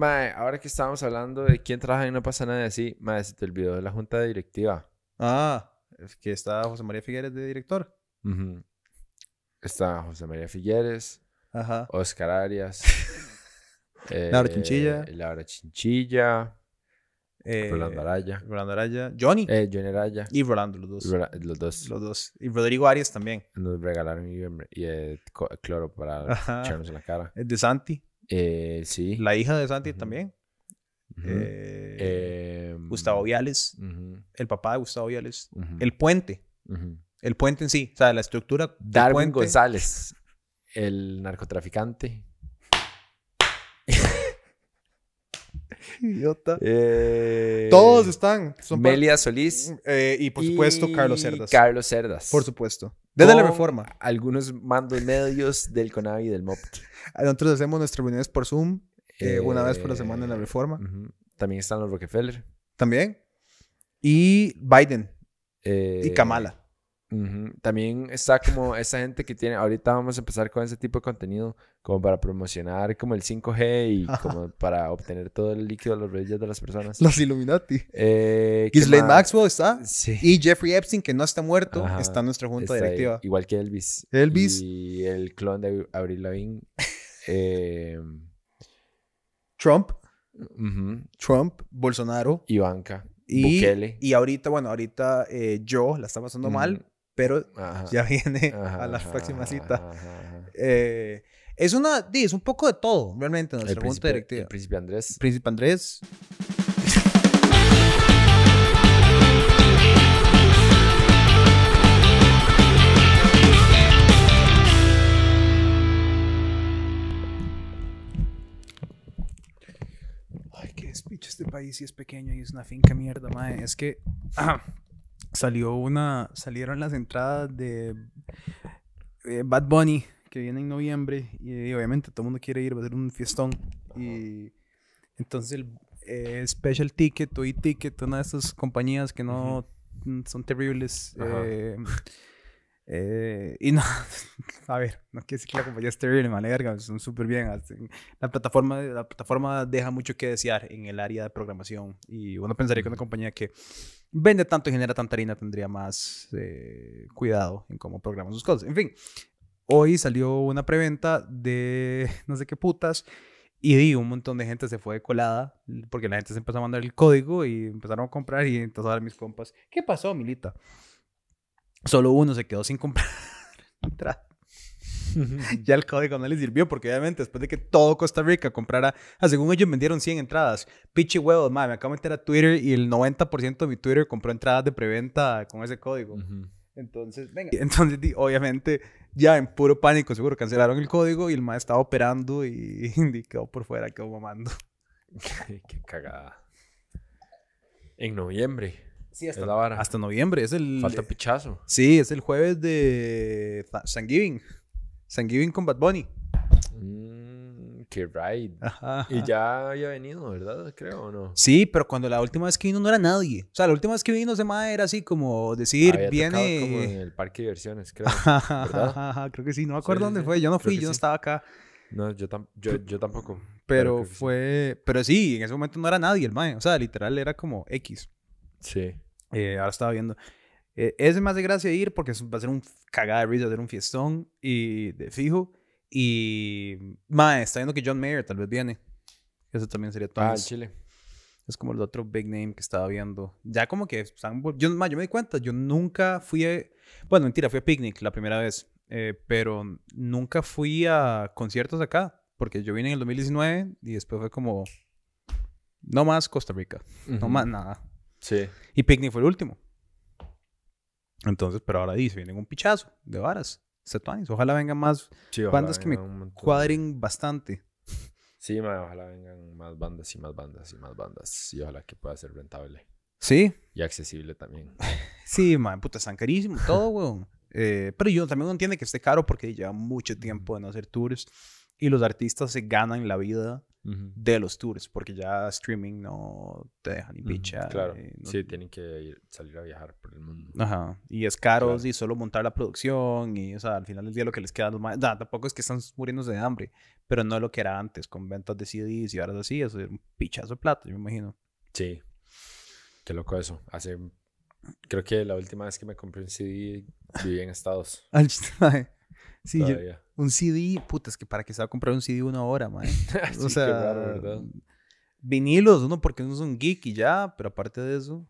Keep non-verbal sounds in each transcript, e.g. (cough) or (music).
Mae, ahora que estábamos hablando de quién trabaja y no pasa nada así, mae, se te olvidó de la junta directiva. Ah, es que está José María Figueres de director. Ujú. Está José María Figueres, Ajá. Oscar Arias, (laughs) eh, Laura Chinchilla. Laura Chinchilla, Eh, Rolando Araya, Rolando Araya. Johnny. eh, Johnny Araya. y Rolando, los dos. Rola- Los dos Los dos. Y Rodrigo Arias también. nos regalaron y, y, cloro para Ajá. echarnos en la cara. De Santi. Eh, sí. La hija de Santi también. Eh, Em, Gustavo Viales. El papá de Gustavo Viales. El puente. El puente en sí. O sea, la estructura. Darwin puente. González, el narcotraficante. Idiota. Eh, Todos están. Son Melia Solís. Eh, y por supuesto, y Carlos Cerdas. Carlos Cerdas. por supuesto. Desde la reforma. Algunos mandos medios del CONAVI y del MOP. Nosotros hacemos nuestras reuniones por Zoom eh, una vez por la Eh, semana en la reforma. ujú. También están los Rockefeller. También. Y Biden. Eh, Y Kamala. También está como esa gente que tiene, ahorita vamos a empezar con ese tipo de contenido, como para promocionar como el 5G y como para obtener todo el líquido de los reyes de las personas. Los Illuminati. Eh. Maxwell está. Sí. Y Jeffrey Epstein, que no está muerto, Ajá. está en nuestra junta Está ahí, directiva. igual que Elvis. Elvis. Y el clon de Avril Lavigne. (laughs) eh, Trump. Trump. Bolsonaro. Ivanka. Y, Bukele. y ahorita, bueno, ahorita eh, yo la está pasando mal, pero Ajá. ya viene Ajá, a la ajá, próxima ajá, cita. ajá, ajá. Eh, es una, es un poco de todo, realmente, en El nuestra junta príncipe, directiva. el príncipe Andrés. Príncipe Andrés. Ay, qué despicho este país y es pequeño y es una finca mierda, mae. Es que ah, (clears throat) salió una, salieron las entradas de eh, Bad Bunny que viene en noviembre y, obviamente todo el mundo quiere ir, va a ser un fiestón y entonces el eh, Special Ticket o E-Ticket, una de estas compañías que no son terribles. Eh, eh, y no, (laughs) a ver, no quiero decir que la compañía es terrible, me vale verga, son súper bien. La plataforma, la plataforma deja mucho que desear en el área de programación y uno pensaría que una compañía que vende tanto y genera tanta harina tendría más eh, cuidado en cómo programa sus cosas. En fin, hoy salió una preventa de (laughs) no sé qué putas y di, un montón de gente se fue de colada porque la gente se empezó a mandar el código y empezaron a comprar y entonces ahora mis compas, ¿qué pasó, Milita? Solo uno se quedó sin comprar. (laughs) (laughs) Ya el código no les sirvió porque obviamente después de que todo Costa Rica comprara, ah, según ellos vendieron 100 entradas. Pichi huevos, madre, me acabo de meter a Twitter y el 90% de mi Twitter compró entradas de preventa con ese código. Entonces, venga. (laughs) Entonces, obviamente, ya en puro pánico, seguro cancelaron el código y el mae estaba operando y, (laughs) y quedó por fuera, quedó mamando. Qué cagada. En noviembre. Sí, vara. hasta noviembre. Es el. Falta pichazo. Sí, es el jueves de Tha- Thanksgiving. Thanksgiving con Bad Bunny. Mm, qué ride. Ajá. Y ya había venido, ¿verdad? Creo, ¿o no? Sí, pero cuando la última vez que vino no era nadie. O sea, la última vez que vino ese mae era así como decir, Había tocado como en viene. el parque de diversiones, creo. Ajá, Creo que sí, no me acuerdo sí, dónde sí. fue. Yo no fui, yo no sí. estaba acá. No, yo, tam- yo, yo tampoco. Pero sí. fue. Pero sí, en ese momento no era nadie el mae. O sea, literal era como X. Sí. Eh, ahora estaba viendo. Eh, ese me hace gracia ir porque es- va a ser un cagada de risa, va a ser un fiestón y de fijo. Y. Mae, está viendo que John Mayer tal vez viene. Eso también sería todo. Ah, Chile. Es como el otro big name que estaba viendo. Ya como que están... Yo, ma, yo me di cuenta, yo nunca fui a... Bueno, mentira, fui a Picnic la primera vez. eh, pero nunca fui a conciertos acá. Porque yo vine en el 2019 y después fue como... No más Costa Rica. No más nada. Sí. Y Picnic fue el último. Entonces, pero ahora dice, vienen un pichazo de varas. Setuanis. Ojalá vengan más Sí, ojalá bandas que me vengan un montón. cuadren bastante. Sí, ma, ojalá vengan más bandas y más bandas y más bandas. Y ojalá que pueda ser rentable. Sí, Y accesible también. (laughs) Sí, man, puta, están carísimos todo, (laughs) weón. Eh, pero yo también entiendo que esté caro porque lleva mucho tiempo de no hacer tours y los artistas se ganan la vida De los tours, porque ya streaming no te deja ni picha. Claro. eh, no- Sí, tienen que ir- salir a viajar por el mundo. Ajá. Y es caro Claro. y solo montar la producción y, o sea, al final del día lo que les queda los ma- nah, tampoco es que están muriéndose de hambre, pero no lo que era antes, con ventas de CDs y ahora así, eso es un pichazo de plata, yo me imagino. Sí. Qué loco eso. Hace. Creo que la última vez que me compré un CD viví en Estados. (laughs) (laughs) Sí, yo- un CD, puta, es que para que se va a comprar un CD una hora, man. (laughs) Sí, o qué sea, raro, ¿verdad? vinilos, uno porque uno es un geek y ya, pero aparte de eso,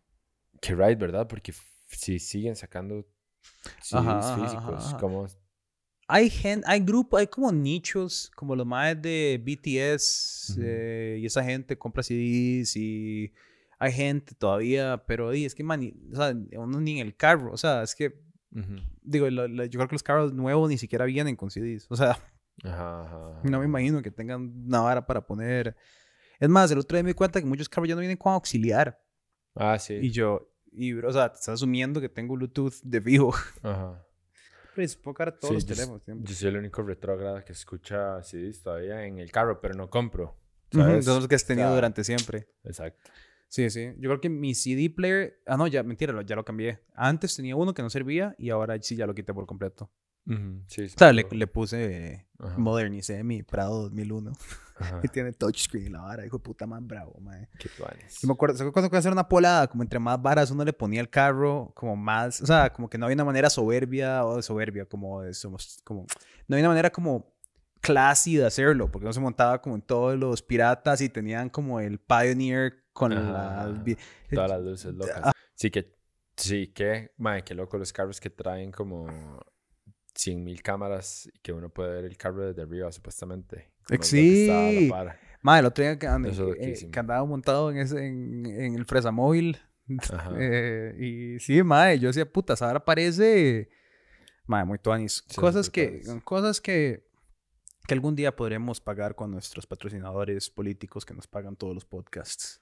Qué right, ¿verdad? Porque si siguen sacando CDs Ajá, físicos, ajá. como. hay gente, hay grupos, hay como nichos, como los más de BTS eh, y esa gente compra CDs y hay gente todavía, pero di, es que man, y- o sea, uno ni en el carro, o sea, es que Ujú. digo, lo- lo- yo creo que los carros nuevos ni siquiera vienen con CDs, o sea, Ajá, ajá, no me imagino que tengan una vara para poner. Es más, el otro día me di cuenta que muchos carros ya no vienen con auxiliar Ah, sí. y yo, y, o sea, te estás asumiendo que tengo Bluetooth de fijo. (laughs) Ajá. Pero supongo que ahora todos Sí, los yo, s- teléfonos tienen yo soy el único retrógrado que escucha CDs todavía en el carro, pero no compro. ¿Sabes? de los que has tenido sea, durante siempre. Exacto. Sí, sí. Yo creo que mi CD player. Ah, no, ya, mentira, ya lo cambié. Antes tenía uno que no servía y ahora sí ya lo quité por completo. Ujú, Sí, sí, O sea, le, le puse. eh, Ajá, Modernicé mi Prado 2001. ajá. (laughs) Y tiene touchscreen la vara. Hijo de puta, man, bravo, man. Qué. Yo me acuerdo, ¿se acuerdan cuando fue a hacer una polada? Como entre más varas uno le ponía el carro, como más. O sea, como que no había una manera soberbia o de soberbia, como de. Somos, como, no había una manera como classy de hacerlo, porque no se montaba como en todos los piratas y tenían como el Pioneer con Ajá. la. vi- Todas las luces locas. Sí, que, sí, que, mae, qué loco los carros que traen como 100 mil cámaras y que uno puede ver el carro desde arriba, supuestamente. Sí. Madre, el otro día que, and- eh, que andaba montado en, ese, en, en el fresamóvil. (laughs) Eh, y sí, madre, yo decía, puta, esa vara parece. Madre, muy tuanis. Sí, cosas que, cosas que, que algún día podremos pagar con nuestros patrocinadores políticos que nos pagan todos los podcasts.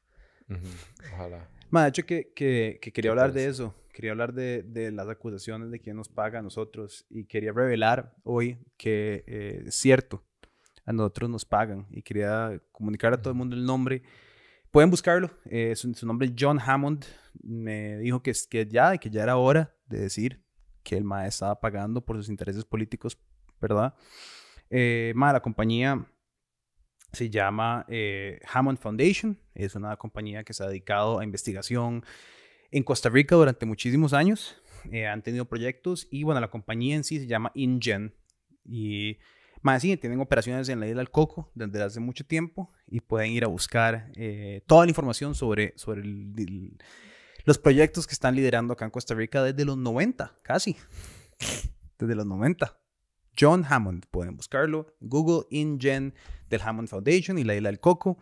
Ujú, Ojalá. Madre, de hecho que, que, que quería hablar de eso. Quería hablar de, de las acusaciones de quién nos paga a nosotros. Y quería revelar hoy que eh, es cierto. A nosotros nos pagan. Y quería comunicar a todo el mundo el nombre. Pueden buscarlo. eh, su, su nombre es John Hammond. Me dijo que, que ya, que ya era hora de decir que el MAE estaba pagando por sus intereses políticos, ¿verdad? Eh, mae, la compañía se llama eh, Hammond Foundation. Es una compañía que se ha dedicado a investigación en Costa Rica durante muchísimos años. Eh, han tenido proyectos y bueno, la compañía en sí se llama InGen. Y más sí, tienen operaciones en la isla del Coco desde hace mucho tiempo y pueden ir a buscar eh, toda la información sobre, sobre los proyectos que están liderando acá en Costa Rica desde los 90, casi. (laughs) Desde los 90. John Hammond, pueden buscarlo. Google InGen del Hammond Foundation y la isla del Coco.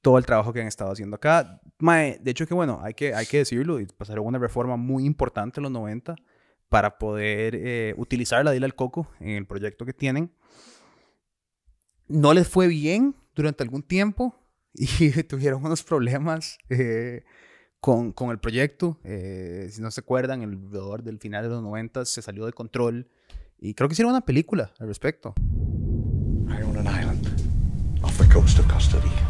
Todo el trabajo que han estado haciendo acá. Mae, de hecho que bueno, hay que, hay que decirlo, pasaron una reforma muy importante en los 90 para poder eh, utilizar la isla del Coco en el proyecto que tienen. No les fue bien durante algún tiempo y (laughs) tuvieron unos problemas eh, con, con el proyecto. Eh, si no se acuerdan, el alrededor del final de los 90 se salió de control y creo que hicieron una película al respecto. I own an island off the coast of Costa Rica.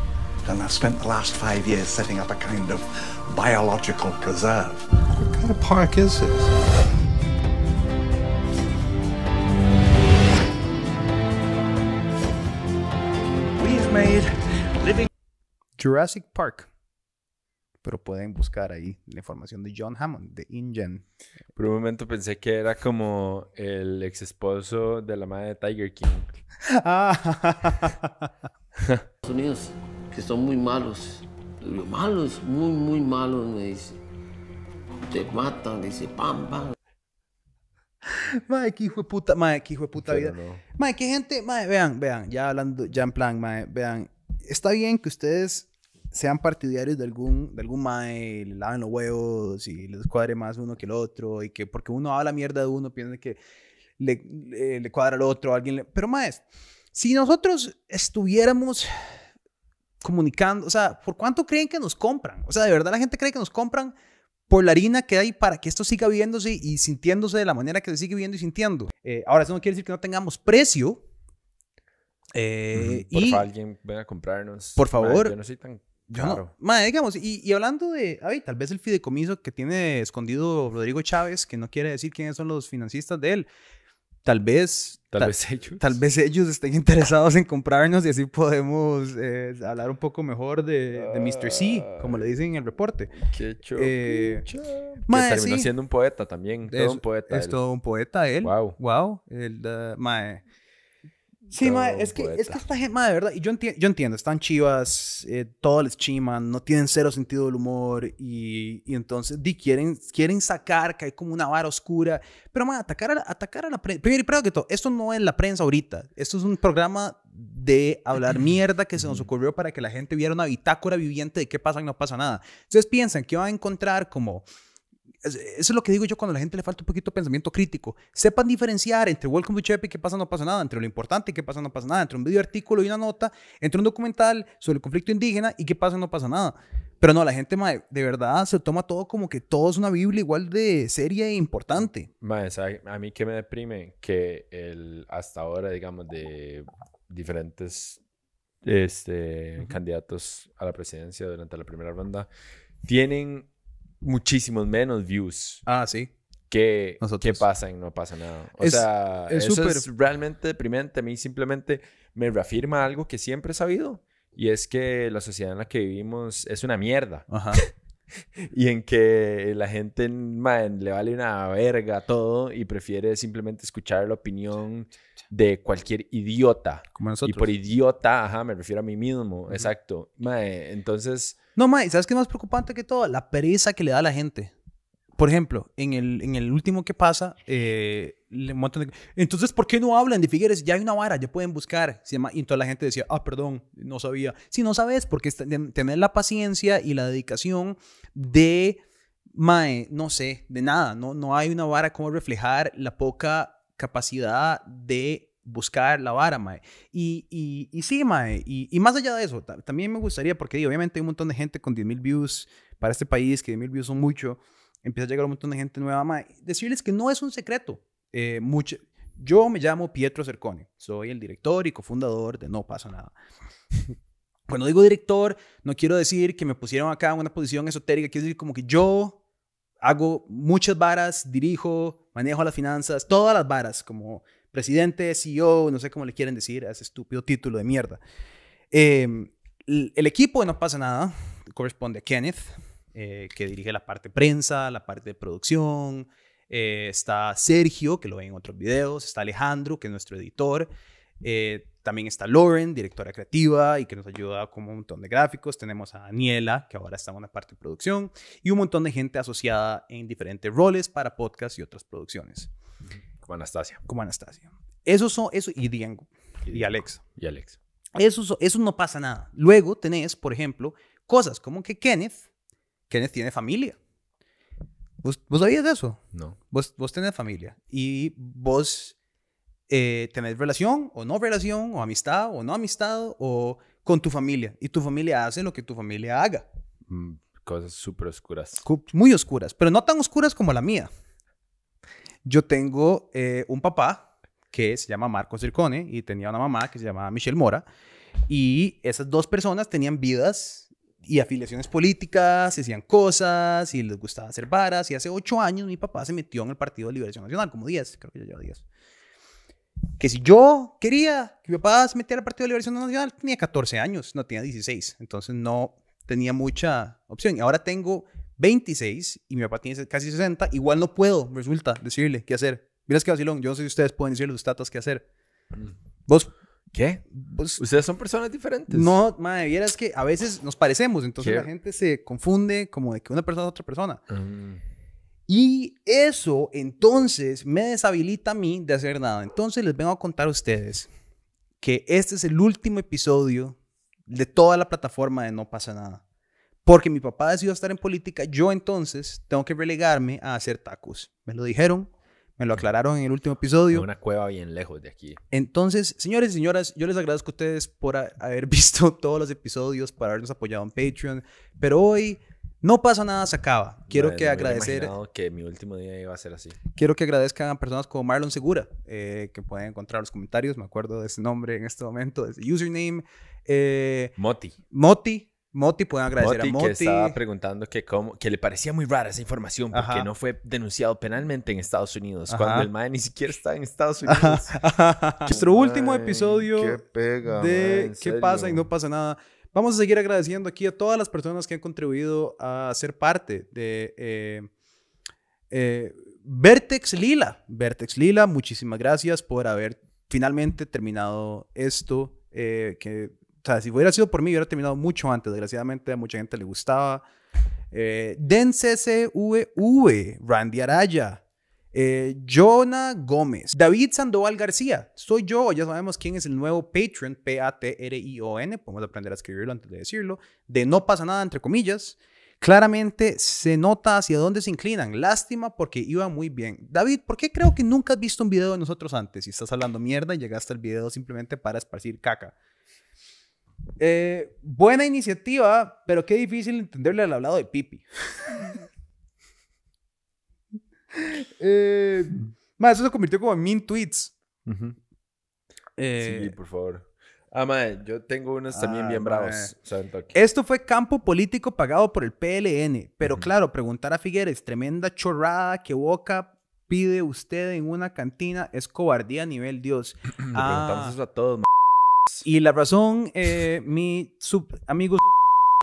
And I've spent the last five years setting up a kind of biological preserve. What kind of park is this? We've made living Jurassic Park. Pero pueden buscar ahí la información de John Hammond, de InGen. Por un momento pensé que era como el ex esposo de la madre de Tiger King. (laughs) Estados Unidos, que son muy malos. Malos, muy, muy malos, me dice. Te matan, me dice, pam, pam. Madre, qué hijo de puta, qué hijo de puta Pero vida. no. Madre, qué gente, madre, vean, vean, ya hablando, ya en plan, madre, vean, está bien que ustedes sean partidarios de algún, de algún mae, le laven los huevos y les cuadre más uno que el otro y que porque uno habla mierda de uno piensa que le, le, le cuadra al otro, alguien le... Pero más, si nosotros estuviéramos comunicando, o sea, ¿por cuánto creen que nos compran? O sea, de verdad la gente cree que nos compran por la harina que hay para que esto siga viéndose y sintiéndose de la manera que se sigue viendo y sintiendo. Eh, ahora, eso no quiere decir que no tengamos precio. Eh, Por y, favor, alguien venga a comprarnos. Por favor. yo no soy tan Yo no-. Mae, digamos, y, y hablando de, ay, tal vez el fideicomiso que tiene escondido Rodrigo Chávez, que no quiere decir quiénes son los financistas de él, tal vez, Tal ta- vez ellos. tal vez ellos estén (laughs) interesados en comprarnos y así podemos eh, hablar un poco mejor de, de Mr. C, como le dicen en el reporte. Qué Eh. Que terminó sí. siendo un poeta también. Todo Es- un poeta. Es él. todo un poeta él. Wow. Wow. El, uh, mae. Sí, un es que, es que esta gente, mae, de verdad, y yo, enti- yo entiendo, están chivas, eh, todo les chiman, no tienen cero sentido del humor y, y entonces di, quieren, quieren sacar que hay como una vara oscura, pero mae, atacar a la, atacar a la prensa, primero y primero que todo, esto no es la prensa ahorita, esto es un programa de hablar (clears throat) mierda que se nos ocurrió para que la gente viera una bitácora viviente de qué pasa y no pasa nada. Ustedes piensan que van a encontrar como Eso es lo que digo yo cuando a la gente le falta un poquito de pensamiento crítico. Sepan diferenciar entre Welcome to Chepe y qué pasa, no pasa nada, entre lo importante y qué pasa, no pasa nada, entre un video artículo y una nota, entre un documental sobre el conflicto indígena y qué pasa, no pasa nada. Pero no, la gente mae, de verdad se toma todo como que todo es una Biblia igual de seria e importante. A mí que me deprime que el hasta ahora, digamos, de diferentes este, candidatos a la presidencia durante la primera ronda tienen muchísimos menos views Ah, sí. que, que Nosotros. pasa en No pasa nada. O Es- sea, es eso súper- es realmente deprimente. A mí simplemente me reafirma algo que siempre he sabido. Y es que la sociedad en la que vivimos es una mierda. Ajá. (laughs) Y en que la gente man, le vale una verga todo y prefiere simplemente escuchar la opinión de cualquier idiota. Como Y nosotros. por idiota, ajá, me refiero a mí mismo. Exacto. Mae, entonces, No, Mae, ¿sabes qué es más preocupante que todo? La pereza que le da a la gente. Por ejemplo, en el, en el último que pasa, eh, le de- Entonces, ¿por qué no hablan de Figueres? Ya hay una vara, ya pueden buscar. Se llama... Y toda la gente decía, ah, perdón, no sabía. Si no sabes, porque tener la paciencia y la dedicación de, Mae, no sé, de nada. No, no hay una vara como reflejar la poca capacidad de buscar la vara, mae. Y, y, y sí, mae. Y, más allá de eso, ta- también me gustaría, porque digo, obviamente hay un montón de gente con 10.000 views para este país, que 10.000 views son mucho. Empieza a llegar un montón de gente nueva, mae. Decirles que no es un secreto. Eh, mucho, yo me llamo Pietro Cercone. Soy el director y cofundador de No Pasa Nada. (laughs) Cuando digo director, no quiero decir que me pusieron acá en una posición esotérica, quiero decir como que yo hago muchas varas, dirijo, manejo las finanzas, todas las varas, como presidente, CEO, no sé cómo le quieren decir a ese estúpido título de mierda. Eh, el, equipo No pasa nada corresponde a Kenneth, eh, que dirige la parte prensa, la parte de producción. eh, está Sergio, que lo ven en otros videos. Está Alejandro, que es nuestro editor. eh, también está Lauren, directora creativa y que nos ayuda con un montón de gráficos. Tenemos a Daniela, que ahora está en una parte de producción. Y un montón de gente asociada en diferentes roles para podcast y otras producciones, como Anastasia como Anastasia. Eso son, eso, y Diego, y Alexa. y Alex. Eso, so- eso no pasa nada. Luego tenés, por ejemplo, cosas como que Kenneth, Kenneth tiene familia. ¿Vos, vos sabías de eso? No. Vos, vos tenés familia y vos eh, tenés relación o no relación, o amistad o no amistad, o con tu familia. Y tu familia hace lo que tu familia haga. Mm, Cosas súper oscuras. Cu- Muy oscuras, pero no tan oscuras como la mía. Yo tengo eh, un papá que se llama Marco Circone y tenía una mamá que se llamaba Michelle Mora. Y esas dos personas tenían vidas y afiliaciones políticas, hacían cosas y les gustaba hacer varas. Y hace ocho años mi papá se metió en el Partido de Liberación Nacional, como 10, creo que ya lleva 10. Que si yo quería que mi papá se metiera al Partido de Liberación Nacional, tenía 14 años, no tenía 16. Entonces no tenía mucha opción. Y ahora tengo 26 y mi papá tiene casi 60. Igual no puedo, resulta, decirle qué hacer. Mira, es que vacilón. Yo no sé si ustedes pueden decirle a los tatas qué hacer. Vos, ¿Qué? vos Ustedes son personas diferentes. no, madre, vieras que a veces nos parecemos, entonces ¿Qué? la gente se confunde como de que una persona es otra persona. Mm, Y eso entonces me deshabilita a mí de hacer nada. Entonces les vengo a contar a ustedes que este es el último episodio de toda la plataforma de No pasa nada. Porque mi papá decidió estar en política, yo entonces tengo que relegarme a hacer tacos. Me lo dijeron, me lo aclararon en el último en episodio. una cueva bien lejos de aquí. Entonces, señores y señoras, yo les agradezco a ustedes por haber (laughs) visto todos los episodios, por habernos apoyado en Patreon. Pero hoy No pasa nada, se acaba. Quiero Mae, que no agradecer, que mi último día iba a ser así. quiero que agradezcan a personas como Marlon Segura, eh, que pueden encontrar los comentarios. Me acuerdo de ese nombre en este momento, de ese username. Eh, Moti. Moti, Moti, pueden agradecer Moti, a que Moti. estaba preguntando que, cómo, que le parecía muy rara esa información porque Ajá. no fue denunciado penalmente en Estados Unidos, Ajá. cuando el mae ni siquiera está en Estados Unidos. (laughs) Nuestro último episodio qué pega, de en qué pasa y no pasa nada. Vamos a seguir agradeciendo aquí a todas las personas que han contribuido a ser parte de eh, eh, Vertex Lila. Vertex Lila, muchísimas gracias por haber finalmente terminado esto. eh, que, o sea, si hubiera sido por mí, hubiera terminado mucho antes. Desgraciadamente a mucha gente le gustaba. Eh, Den CCVV, Randy Araya, eh, Jonah Gómez, David Sandoval García, soy yo, ya sabemos quién es el nuevo patron, P-A-T-R-I-O-N, podemos aprender a escribirlo antes de decirlo, de no pasa nada, entre comillas. Claramente se nota hacia dónde se inclinan. Lástima porque iba muy bien. David, ¿por qué creo que nunca has visto un video de nosotros antes? Si estás hablando mierda y llegaste al video simplemente para esparcir caca. Eh, buena iniciativa, pero qué difícil entenderle al hablado de Pipi. (laughs) eh, ma, eso se convirtió como en mean tweets. Eh, sí, por favor. Ah, mae, yo tengo unos también Ah, bien mae. bravos. o sea. Esto fue campo político pagado por el PLN. Pero claro, preguntar a Figueres, tremenda chorrada que Boca pide usted en una cantina es cobardía a nivel Dios. Le preguntamos Ah, eso a todos, mae. Y la razón, eh, mi sub amigo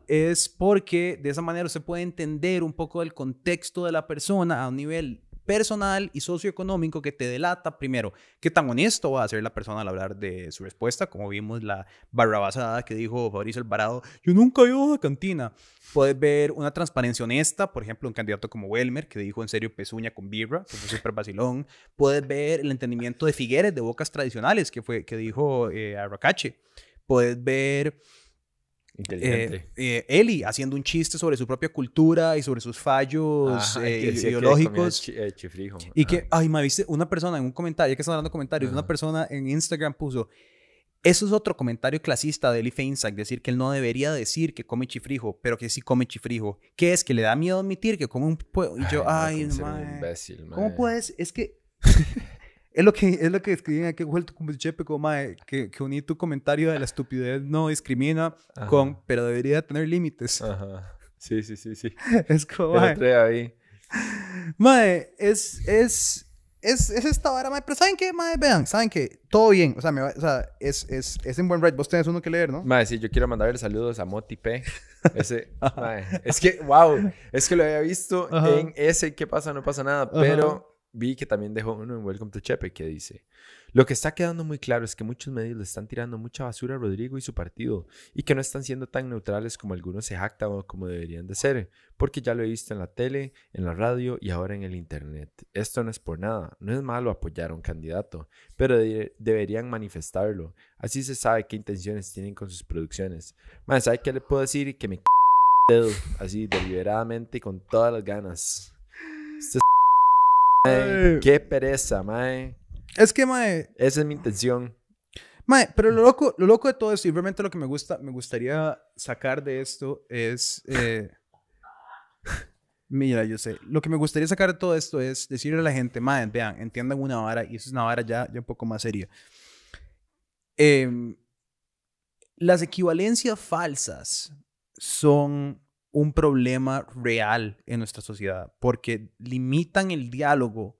es porque de esa manera usted puede entender un poco el contexto de la persona a un nivel personal y socioeconómico que te delata, primero, qué tan honesto va a ser la persona al hablar de su respuesta, como vimos la barrabasada que dijo Fabricio Alvarado, yo nunca he ido a la cantina. Puedes ver una transparencia honesta, por ejemplo, un candidato como Welmer, que dijo en serio pezuña con birra, que fue súper vacilón. Puedes ver el entendimiento de Figueres, de bocas tradicionales, que, fue, que dijo eh, Arracache. Puedes ver Inteligente. eh, eh, Eli haciendo un chiste sobre su propia cultura y sobre sus fallos Ajá, eh, que decía que ideológicos. chi-. Y que, ay, me viste una persona en un comentario, ya que están hablando de comentarios, una persona en Instagram puso, eso es otro comentario clasista de Eli Feinsack, decir que él no debería decir que come chifrijo, pero que sí come chifrijo. ¿Qué es? Que le da miedo admitir que come un... pue- Y yo, ay, mae, imbécil, ¿cómo puedes? Es que... Es lo que, es lo que escribían aquí, vuelto como chepe, como, mae, que, que uní tu comentario de la estupidez no discrimina con, Ajá. pero debería tener límites. Ajá. Sí, sí, sí, sí. (laughs) Es como, mae, ahí. mae, es, es, es, es esta vara, mae. Pero ¿saben qué, mae? Vean, ¿saben qué? Todo bien. O sea, me va- o sea es, es, es en buen ride. Vos tenés uno que leer, ¿no? Mae, sí, yo quiero mandarle saludos a Moti P. Ese, (laughs) mae, es que, wow, es que lo había visto Ajá. en ese ¿Qué pasa? No pasa nada, pero vi que también dejó uno en Welcome to Chepe que dice, lo que está quedando muy claro es que muchos medios le están tirando mucha basura a Rodrigo y su partido y que no están siendo tan neutrales como algunos se jactan o como deberían de ser, porque ya lo he visto en la tele, en la radio y ahora en el internet. Esto no es por nada, no es malo apoyar a un candidato, pero de- deberían manifestarlo. Así se sabe qué intenciones tienen con sus producciones. Más, ¿sabe qué le puedo decir? Que me c así deliberadamente y con todas las ganas. Este mae, qué pereza, mae. Es que, mae, Esa es mi intención. mae, pero lo loco, lo loco de todo esto, y realmente lo que me gusta, me gustaría sacar de esto es. eh, (laughs) Mira, yo sé. Lo que me gustaría sacar de todo esto es decirle a la gente, mae, vean, entiendan una vara, y eso es una vara ya, ya un poco más seria. Em, las equivalencias falsas son un problema real en nuestra sociedad porque limitan el diálogo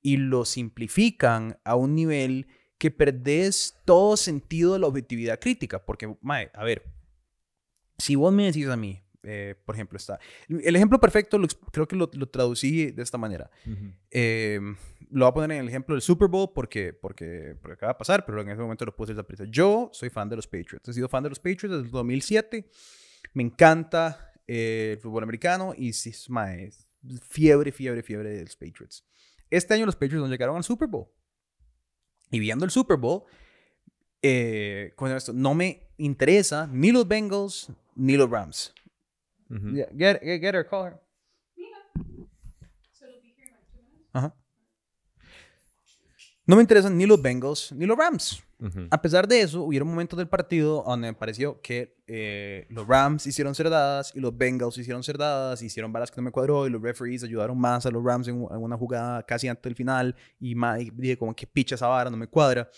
y lo simplifican a un nivel que perdés todo sentido de la objetividad crítica. Porque, mae, a ver, si vos me decís a mí, eh, por ejemplo, está. El ejemplo perfecto lo creo que lo, lo traducí de esta manera. Eh, lo voy a poner en el ejemplo del Super Bowl porque, porque, porque acaba de pasar, pero en ese momento lo puse esa prisa. Yo soy fan de los Patriots. He sido fan de los Patriots desde el 2007. Me encanta eh, el fútbol americano y sí, es es fiebre, fiebre, fiebre de los Patriots. Este año los Patriots no llegaron al Super Bowl. Y viendo el Super Bowl, eh, esto, no me interesa ni los Bengals ni los Rams. Yeah, get, get, get her, call her. No me interesan ni los Bengals ni los Rams. Ujú. A pesar de eso, hubieron momentos del partido donde me pareció que eh, los Rams hicieron cerdadas y los Bengals hicieron cerdadas, hicieron balas que no me cuadró y los referees ayudaron más a los Rams en, una jugada casi antes del final y, ma- y dije como que picha esa vara, no me cuadra.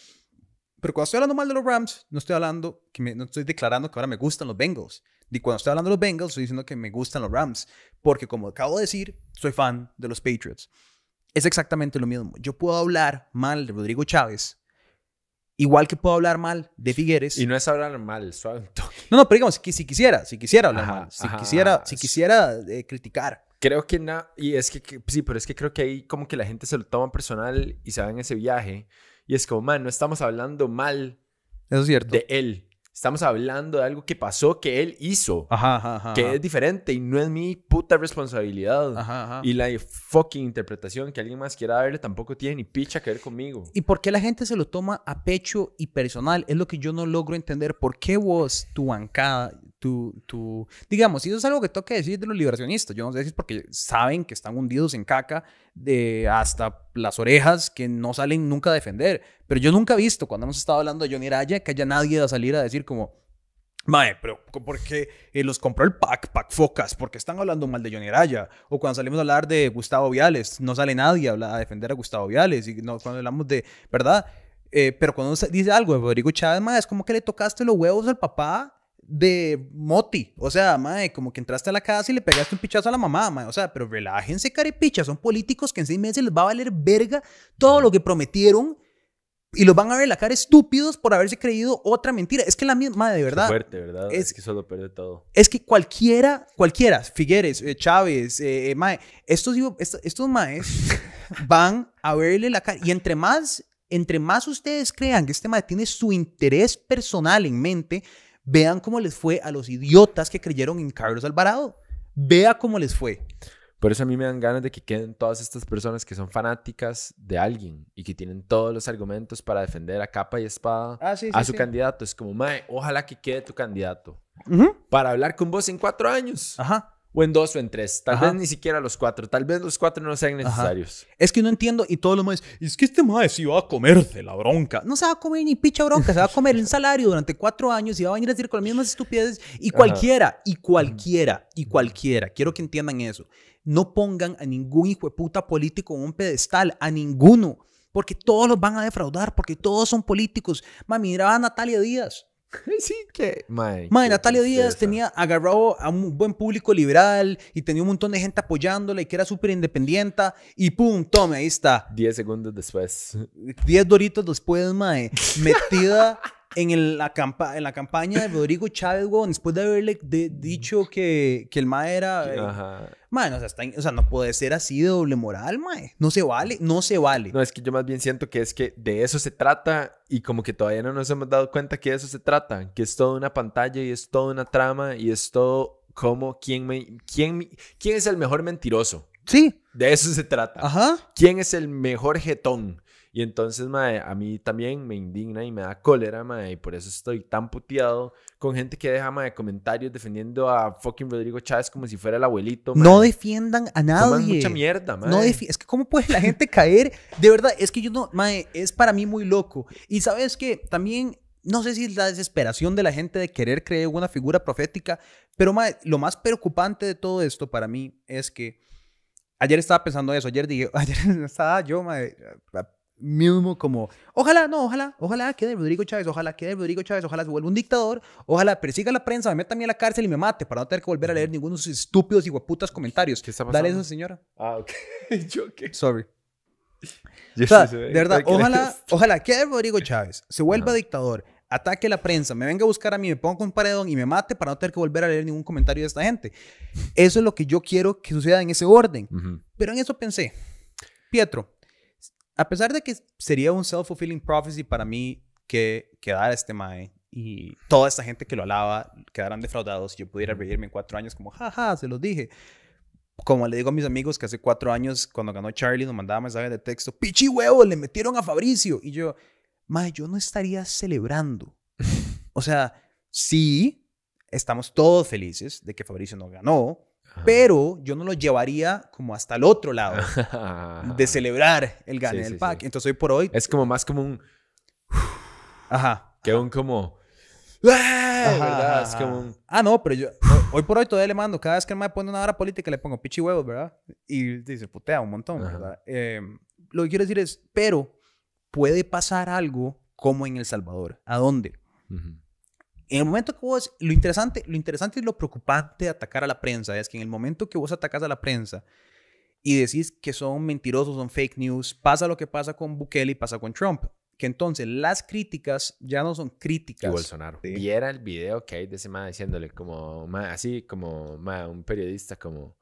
Pero cuando estoy hablando mal de los Rams, no estoy hablando, que me- no estoy declarando que ahora me gustan los Bengals. Y cuando estoy hablando de los Bengals, estoy diciendo que me gustan los Rams. Porque como acabo de decir, soy fan de los Patriots. Es exactamente lo mismo. Yo puedo hablar mal de Rodrigo Chávez, igual que puedo hablar mal de Figueres. Y no es hablar mal, suave un toque. No, no, pero digamos, si, si quisiera, si quisiera hablar Ajá, mal, si ajá, quisiera, ajá. si quisiera eh, criticar. Creo que no, y es que, que- sí, pero es que creo que ahí como que la gente se lo toma personal y se va en ese viaje. Y es como, man, no estamos hablando mal Eso es cierto. de él. Estamos hablando de algo que pasó, que él hizo, Ajá, ajá, ajá. que es diferente y no es mi puta responsabilidad. Ajá, ajá. Y la fucking interpretación que alguien más quiera darle tampoco tiene ni picha que ver conmigo. ¿Y por qué la gente se lo toma a pecho y personal? Es lo que yo no logro entender. ¿Por qué vos, tu bancada, tu. Digamos, si eso es algo que toca decir de los liberacionistas, yo no sé si es porque saben que están hundidos en caca de hasta las orejas que no salen nunca a defender. Pero yo nunca he visto, cuando hemos estado hablando de Johnny Raya, que haya nadie a salir a decir como... Mae, pero ¿por qué eh, los compró el PAC, PAC Focas? Porque están hablando mal de Johnny Raya. O cuando salimos a hablar de Gustavo Viales, no sale nadie a, defender a Gustavo Viales. Y no, cuando hablamos de, ¿verdad? Eh, pero cuando dice algo de Rodrigo Chávez, mae, es como que le tocaste los huevos al papá de Moti. O sea, mae, como que entraste a la casa y le pegaste un pichazo a la mamá, mae. O sea, pero relájense, carepicha. Son políticos que en seis meses les va a valer verga todo lo que prometieron y los van a ver la cara estúpidos por haberse creído otra mentira. Es que la misma, de verdad. fuerte, ¿verdad? es- Es, que eso lo pierde todo. Es que cualquiera, cualquiera, Figueres, eh, Chávez, eh, eh, mae, estos, digo, est- estos maes (laughs) van a verle la cara. Y entre más, entre más ustedes crean que este mae tiene su interés personal en mente, vean cómo les fue a los idiotas que creyeron en Carlos Alvarado. Vea cómo les fue. Por eso a mí me dan ganas de que queden todas estas personas que son fanáticas de alguien y que tienen todos los argumentos para defender a capa y espada Ah, sí, sí, a su sí. candidato. Es como, mae, ojalá que quede tu candidato para hablar con vos en cuatro años. Ajá. O en dos o en tres. Tal Ajá. vez ni siquiera los cuatro. Tal vez los cuatro no sean necesarios. Es que no entiendo y todos los maes, es que este mae sí va a comerse la bronca. No se va a comer ni picha bronca, se va a comer el salario durante cuatro años y va a venir a decir con las mismas estupideces. Y Ajá. cualquiera, y cualquiera, y cualquiera, quiero que entiendan eso. No pongan a ningún hijo de puta político en un pedestal, a ninguno. Porque todos los van a defraudar, porque todos son políticos. Mami, mira a Natalia Díaz. (laughs) Sí, que. Qué Natalia Díaz tenía agarrado a un buen público liberal y tenía un montón de gente apoyándola y que era súper independiente. Y pum, tome, ahí está. Diez segundos después. 10 doritos después, mae, (laughs) metida en, el- la, campa- en la campaña de Rodrigo Chávez, weón, después de haberle de- dicho que, que el mae era... eh, Ajá. o sea, está en- o sea, no puede ser así de doble moral, mae. No se vale, no se vale. No, es que yo más bien siento que es que de eso se trata y como que todavía no nos hemos dado cuenta que de eso se trata, que es toda una pantalla y es toda una trama y es todo como quién, me, quién, quién es el mejor mentiroso. Sí, De eso se trata. ajá. ¿Quién es el mejor jetón? Y entonces, mae, a mí también me indigna y me da cólera, mae, y por eso estoy tan puteado con gente que deja, mae, comentarios defendiendo a fucking Rodrigo Chávez como si fuera el abuelito, mae. No defiendan a nadie. mucha mierda, mae. No es que cómo puede la gente caer, de verdad, es que yo no, mae, es para mí muy loco. Y sabes que también no sé si es la desesperación de la gente de querer creer una figura profética, pero mae, lo más preocupante de todo esto para mí es que ayer estaba pensando eso, ayer dije, (laughs) ayer estaba yo mae, mismo como, ojalá, no, ojalá, ojalá quede Rodrigo Chávez, ojalá quede Rodrigo Chávez, ojalá se vuelva un dictador, ojalá persiga la prensa, me meta a mí a la cárcel y me mate para no tener que volver a leer ninguno de sus estúpidos y hueputas comentarios. ¿Qué está Dale pasando? eso, señora. Ah, ok. (laughs) ¿Yo qué? Sorry. (laughs) Yo O sea, sí sé, de verdad, ojalá, (laughs) ojalá quede Rodrigo Chávez, se vuelva Ajá. dictador, ataque la prensa, me venga a buscar a mí, me ponga con un paredón y me mate para no tener que volver a leer ningún comentario de esta gente. Eso es lo que yo quiero que suceda en ese orden. Ujú. Pero en eso pensé, Pietro, a pesar de que sería un self-fulfilling prophecy para mí que quedara este Mae y toda esta gente que lo alaba quedaran defraudados y yo pudiera reírme en cuatro años como, jaja, se los dije. Como le digo a mis amigos que hace cuatro años, cuando ganó Charlie, nos mandaba mensajes de texto, pichi huevo, le metieron a Fabricio. Y yo, Mae, yo no estaría celebrando. (laughs) O sea, sí, estamos todos felices de que Fabricio no ganó, pero yo no lo llevaría como hasta el otro lado (laughs) de celebrar el gane Sí, del sí, pack. sí. Entonces hoy por hoy, Es como más como un... ajá. Que un como... Ajá, ¿Verdad? ajá, Es como ajá. un... Ah, no, pero yo hoy, por hoy todavía le mando, cada vez que me pone una hora política le pongo pichi huevos, ¿verdad? Y dice, putea un montón. ¿verdad? Eh, lo que quiero decir es, pero puede pasar algo como en El Salvador. ¿A dónde? Ujú. En el momento que vos, lo interesante, lo interesante y lo preocupante de atacar a la prensa es que en el momento que vos atacas a la prensa y decís que son mentirosos, son fake news, pasa lo que pasa con Bukele y pasa con Trump. Que entonces las críticas ya no son Y críticas. Bolsonaro. Sí. Viera el video que hay de ese man diciéndole como... ma, así como... ma, un periodista como...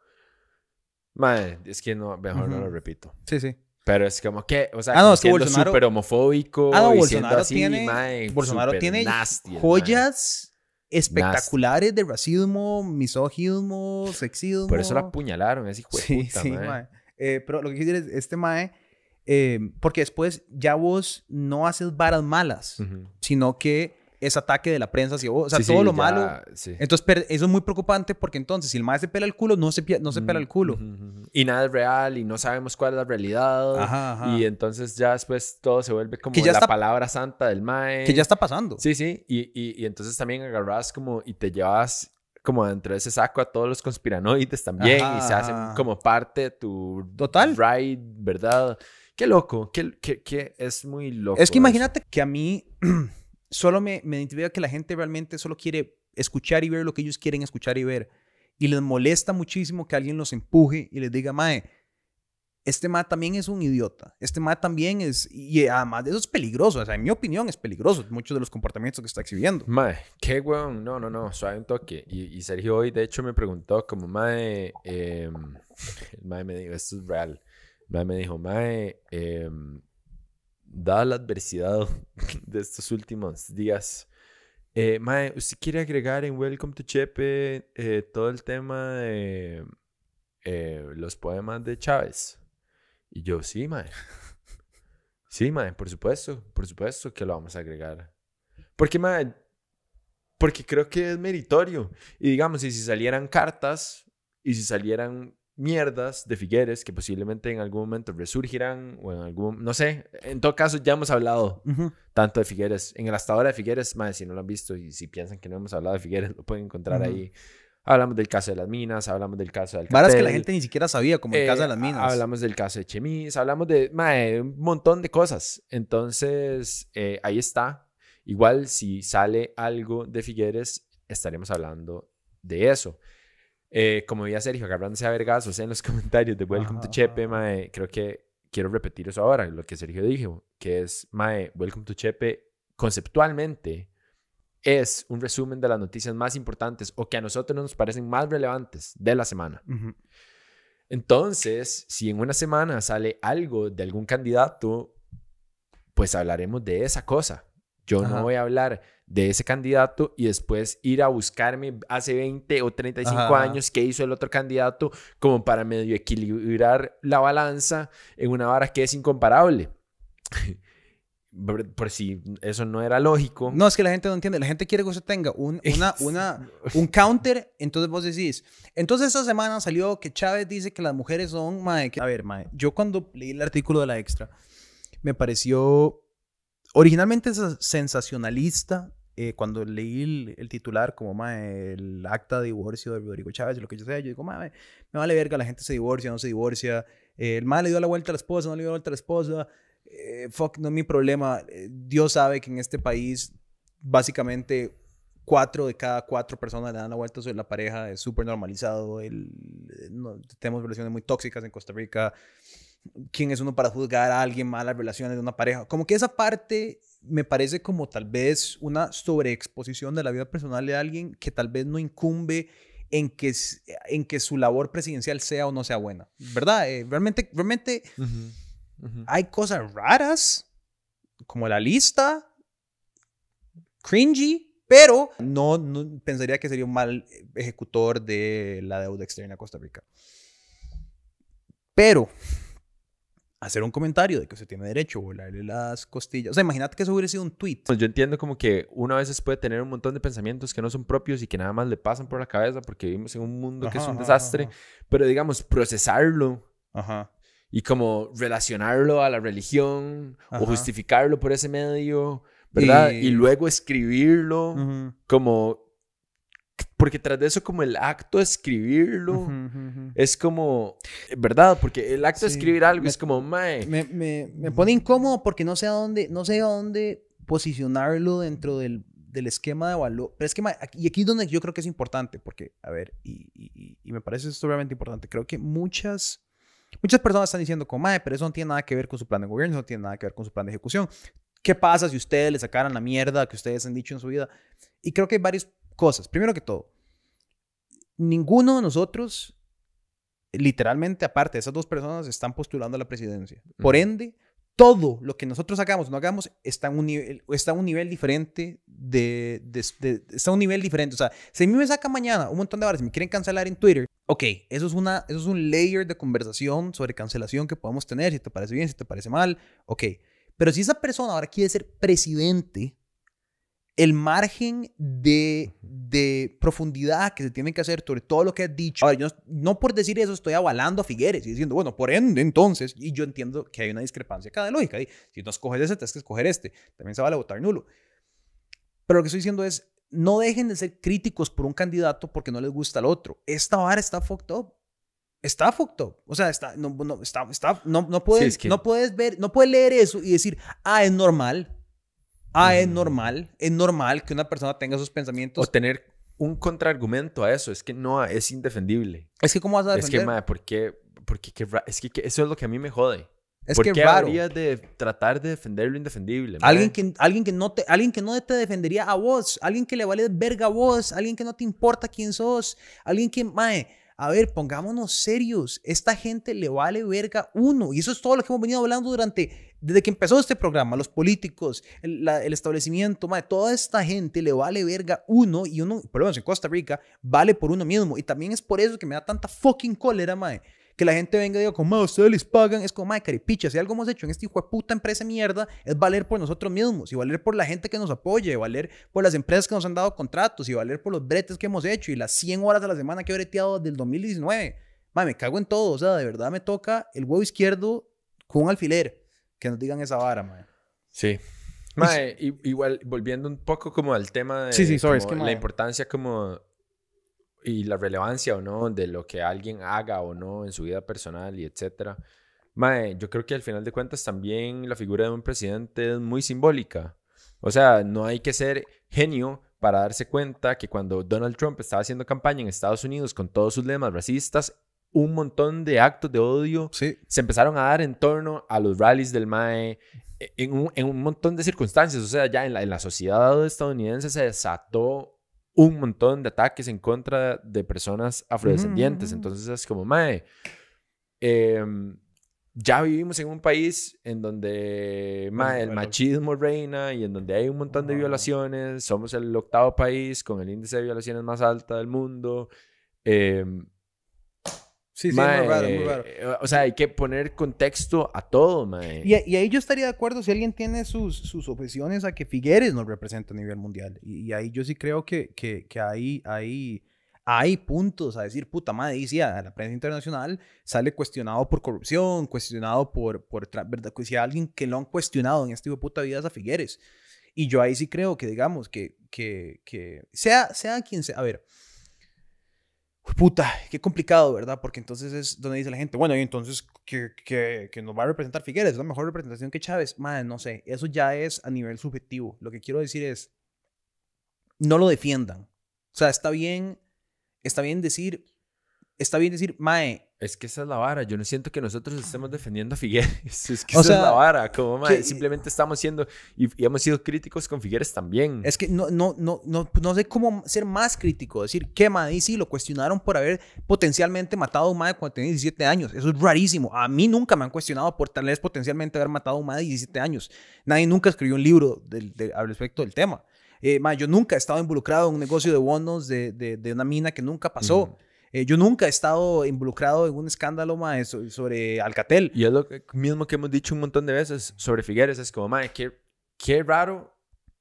Ma, es que no... Mejor no lo repito. Sí, sí. Pero es como que... O sea, Ah, no, es que Bolsonaro- súper homofóbico. Ah, no, Bolsonaro así, tiene, mae, Bolsonaro tiene nasty, mae. joyas espectaculares de racismo, misogismo, sexismo. Por eso la apuñalaron, ese hijo de Sí, puta, sí, mae. mae. Eh, pero lo que quiero decir es, este mae, eh, porque después ya vos no haces varas malas, sino que es ataque de la prensa hacia vos. O sea, Sí, todo sí, lo ya, malo. sí. Entonces, per- eso es muy preocupante porque entonces, si el mae se pela el culo, no se, no se pela el culo. Y nada es real y no sabemos cuál es la realidad. Ajá, ajá. Y entonces ya después todo se vuelve como Que ya la está- palabra santa del mae. Que ya está pasando. Sí, sí. Y, y, y entonces también agarras como y te llevas como dentro de ese saco a todos los conspiranoides también Ajá, y se hacen como parte de tu Total. ride, ¿verdad? Qué loco, qué, qué, qué- es muy loco. Es que eso. imagínate que a mí (clears throat) solo me, me identifica que la gente realmente solo quiere escuchar y ver lo que ellos quieren escuchar y ver. Y les molesta muchísimo que alguien los empuje y les diga, Mae, este Mae también es un idiota. Este Mae también es. Y además de eso es peligroso. O sea, en mi opinión es peligroso muchos de los comportamientos que está exhibiendo. Mae, qué weón. No, no, no, suave un toque. Y, Sergio hoy, de hecho, me preguntó como, Mae, (laughs) el Mae me dijo, esto es real. El Mae me dijo, Mae, em, dada la adversidad (laughs) de estos últimos días, eh, Mae, ¿usted quiere agregar en Welcome to Chepe eh, todo el tema de eh, los poemas de Chávez? Y yo, sí, Mae. (laughs) Sí, Mae, por supuesto, por supuesto que lo vamos a agregar. Porque, Mae, porque creo que es meritorio. Y digamos, y si salieran cartas y si salieran mierdas de Figueres que posiblemente en algún momento resurgirán o en algún, no sé, en todo caso ya hemos hablado tanto de Figueres. En el hasta ahora de Figueres, más si no lo han visto y si piensan que no hemos hablado de Figueres, lo pueden encontrar Ujú. ahí. Hablamos del caso de las minas, hablamos del caso del Varas que la gente ni siquiera sabía, como el eh, caso de las minas. Hablamos del caso de Chemis, hablamos de mae, un montón de cosas. Entonces, eh, ahí está. Igual si sale algo de Figueres, estaremos hablando de eso. Eh, como veía Sergio, agarrándose a vergazos en los (laughs) comentarios de Welcome to Ajá, Chepe, ajá. mae, creo que quiero repetir eso ahora, lo que Sergio dijo, que es, mae, Welcome to Chepe, conceptualmente, es un resumen de las noticias más importantes o que a nosotros nos parecen más relevantes de la semana. Ujú. Entonces, si en una semana sale algo de algún candidato, pues hablaremos de esa cosa. Yo Ajá. no voy a hablar de ese candidato y después ir a buscarme hace 20 o 35 Ajá. años qué hizo el otro candidato como para medio equilibrar la balanza en una vara que es incomparable. (laughs) Por si eso no era lógico. No, es que la gente no entiende. La gente quiere que usted tenga un, (laughs) una, una, un counter. Entonces vos decís. Entonces esta semana salió que Chávez dice que las mujeres son. Mae, que- a ver, mae. Yo cuando leí el artículo de la extra, me pareció originalmente sensacionalista. Eh, cuando leí el, el titular, como mae, el acta de divorcio de Rodrigo Chávez, lo que yo sea, yo digo, mae, me vale verga, la gente se divorcia, no se divorcia. eh, el mae le dio la vuelta a la esposa, no le dio la vuelta a la esposa. eh, fuck, no es mi problema. Eh, Dios sabe que en este país, básicamente, cuatro de cada cuatro personas le dan la vuelta sobre la pareja. Es súper normalizado. El, eh, no- tenemos relaciones muy tóxicas en Costa Rica. ¿Quién es uno para juzgar a alguien malas relaciones de una pareja? Como que esa parte me parece como tal vez una sobreexposición de la vida personal de alguien que tal vez no incumbe en que, en que su labor presidencial sea o no sea buena. ¿Verdad? Eh, realmente, realmente hay cosas raras, como la lista, cringy, pero no, no pensaría que sería un mal ejecutor de la deuda externa a Costa Rica. Pero hacer un comentario de que usted tiene derecho a volarle las costillas. O sea, imagínate que eso hubiera sido un tweet. Pues yo entiendo como que uno a veces puede tener un montón de pensamientos que no son propios y que nada más le pasan por la cabeza porque vivimos en un mundo que es Ajá, un ajá, desastre, ajá. pero digamos, procesarlo Ajá. y como relacionarlo a la religión Ajá. o justificarlo por ese medio, ¿verdad? Y, Y- luego escribirlo como... Porque tras de eso como el acto de escribirlo Ujú, ujú, ujú. es como... ¿Verdad? Porque el acto de Sí, escribir algo me- es como... Mae, Me, me, me pone incómodo porque no sé a dónde, no sé a dónde posicionarlo dentro del, del esquema de valor. Pero es que, ma, aquí- y aquí es donde yo creo que es importante, porque, a ver, y, y- y- me parece esto realmente importante. Creo que muchas, muchas personas están diciendo como, "Mae, pero eso no tiene nada que ver con su plan de gobierno, no tiene nada que ver con su plan de ejecución. ¿Qué pasa si ustedes le sacaran la mierda que ustedes han dicho en su vida? Y creo que hay varias cosas. Primero que todo, ninguno de nosotros, literalmente, aparte de esas dos personas, están postulando a la presidencia. Por ende, todo lo que nosotros hagamos o no hagamos está en un nivel, está un nivel diferente de, de- de- está en un nivel diferente. O sea, si a mí me saca mañana un montón de horas y me quieren cancelar en Twitter, ok, eso es, una, eso es un layer de conversación sobre cancelación que podemos tener, si te parece bien, si te parece mal, ok. Pero si esa persona ahora quiere ser presidente, el margen de, de profundidad que se tiene que hacer sobre todo lo que has dicho. Ahora, yo no, no por decir eso estoy avalando a Figueres y diciendo, bueno, por ende, entonces, y yo entiendo que hay una discrepancia acá de lógica. y si no escoges ese, tienes que escoger este. También se vale votar nulo. Pero lo que estoy diciendo es, no dejen de ser críticos por un candidato porque no les gusta el otro. Esta vara está fucked up. Está fucked up. O sea, está, no, no, está, está, no, no, puedes, es que- no puedes ver, no puedes leer eso y decir, ah, es normal. Ah, es Ujú. normal. Es normal que una persona tenga esos pensamientos. o tener un contraargumento a eso, es que no, es indefendible. es que, ¿cómo vas a Es que, defender? mae, ¿por qué? Porque qué es que, que eso es lo que a mí me jode. Es ¿Por que qué raro. habría de tratar de defender lo indefendible? Alguien que, alguien, que no te, alguien que no te defendería a vos, alguien que le vale verga a vos, alguien que no te importa quién sos, alguien que, mae, a ver, pongámonos serios, esta gente le vale verga uno, y eso es todo lo que hemos venido hablando durante, desde que empezó este programa, los políticos, el, establecimiento, mae, toda esta gente le vale verga uno, y uno, por lo menos en Costa Rica, vale por uno mismo, y también es por eso que me da tanta fucking cólera, mae, que la gente venga y diga, como, "Ma, ustedes les pagan, es como, mae, caripicha, si algo hemos hecho en este hijo de puta empresa de mierda, es valer por nosotros mismos, y valer por la gente que nos apoya, y valer por las empresas que nos han dado contratos, y valer por los bretes que hemos hecho, y las 100 horas a la semana que he breteado desde el 2019. Mae, me cago en todo, o sea, de verdad me toca el huevo izquierdo con un alfiler, que nos digan esa vara, mae. Sí. Mae, igual, volviendo un poco como al tema de Sí, sí, sorry, es que, la importancia como y la relevancia o no de lo que alguien haga o no en su vida personal y etcétera. Mae, yo creo que al final de cuentas también la figura de un presidente es muy simbólica. O sea, no hay que ser genio para darse cuenta que cuando Donald Trump estaba haciendo campaña en Estados Unidos con todos sus lemas racistas, un montón de actos de odio Sí. se empezaron a dar en torno a los rallies del MAE e, en un, en un montón de circunstancias. O sea, ya en la, en la sociedad estadounidense se desató un montón de ataques en contra de personas afrodescendientes. Entonces es como, MAE, em, ya vivimos en un país en donde mae, el bueno. machismo reina y en donde hay un montón de violaciones. Somos el octavo país con el índice de violaciones más alto del mundo. Em, Sí, sí, mae, es muy raro, muy raro. O sea, hay que poner contexto a todo, mae. Y, y ahí yo estaría de acuerdo si alguien tiene sus, sus objeciones a que Figueres nos representa a nivel mundial. Y, y ahí yo sí creo que, que, que hay, hay, hay puntos a decir, puta madre, y sí, a la prensa internacional sale cuestionado por corrupción, cuestionado por, por ¿verdad? Que Si hay alguien que lo han cuestionado en este tipo de puta vida es a Figueres. Y yo ahí sí creo que, digamos, que, que, que sea, sea quien sea, a ver, Puta, qué complicado, ¿verdad? Porque entonces es donde dice la gente, bueno, y entonces que, que, que nos va a representar Figueres, es la mejor representación que Chávez. Madre, no sé, eso ya es a nivel subjetivo. Lo que quiero decir es, no lo defiendan. O sea, está bien, está bien decir, está bien decir, Mae, Es que esa es la vara. Yo no siento que nosotros estemos defendiendo a Figueres. (laughs) Es que O esa sea, es la vara. Como, que- simplemente estamos siendo... Y, y hemos sido críticos con Figueres también. es que no, no, no, no, no sé cómo ser más crítico. Decir que Mae, sí, lo cuestionaron por haber potencialmente matado a un Mae cuando tenía 17 años. Eso es rarísimo. A mí nunca me han cuestionado por tal vez potencialmente haber matado a un Mae de 17 años. Nadie nunca escribió un libro del, del- al respecto del tema. Eh, yo nunca he estado involucrado en un negocio de bonos de, de, de una mina que nunca pasó. Eh, yo nunca he estado involucrado en un escándalo, mae, sobre Alcatel. Y es lo mismo que hemos dicho un montón de veces sobre Figueres. Es como, mae, qué, qué raro,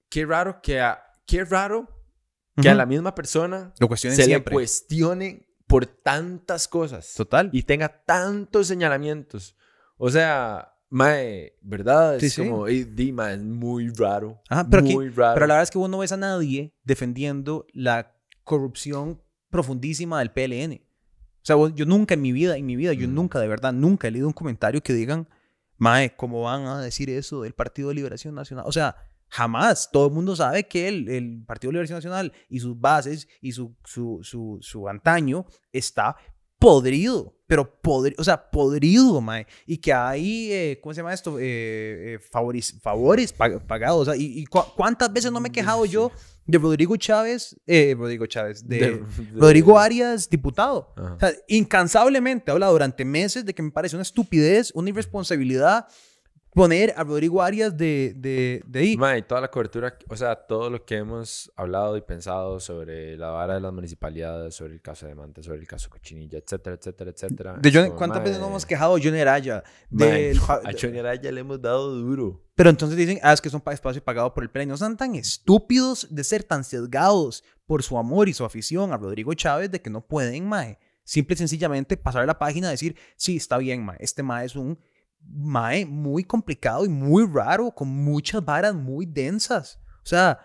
qué raro que a, qué raro que a Ujú. la misma persona Lo se siempre. le cuestione por tantas cosas. Total. y tenga tantos señalamientos. O sea, mae, ¿verdad? Es Sí, sí. como, di, mae, es muy raro. Ajá, pero, aquí- muy raro. pero la verdad es que vos no ves a nadie defendiendo la corrupción profundísima del PLN. O sea, yo nunca en mi vida, en mi vida, yo Mm. nunca, de verdad, nunca he leído un comentario que digan, Mae, ¿cómo van a decir eso del Partido de Liberación Nacional? O sea, jamás. Todo el mundo sabe que el, el Partido de Liberación Nacional y sus bases y su, su, su, su antaño está podrido, pero podrido, o sea, podrido, mae. Y que hay, eh, ¿cómo se llama esto? Eh, eh, favores, favores pag- pagados. O sea, y, y cu- cuántas veces no me he quejado yo de Rodrigo Chávez, eh, Rodrigo Chávez, de, De- de- Rodrigo Arias, diputado. Ajá. O sea, incansablemente habla durante meses de que me parece una estupidez, una irresponsabilidad poner a Rodrigo Arias de, de, de ahí. Mae, toda la cobertura, o sea, todo lo que hemos hablado y pensado sobre la vara de las municipalidades, sobre el caso de Mante, sobre el caso Cochinilla, etcétera, etcétera, etcétera. De como, ¿Cuántas mae, veces no hemos quejado de Johnny Araya? mae, (laughs) a Johnny Araya le hemos dado duro. Pero entonces dicen, ah, es que son pa- espacio pagado por el PLN. No sean tan estúpidos de ser tan sesgados por su amor y su afición a Rodrigo Chávez de que no pueden, mae. Simple y sencillamente pasar la página y decir, sí, está bien, mae. Este mae es un mae muy complicado y muy raro, con muchas varas muy densas. O sea,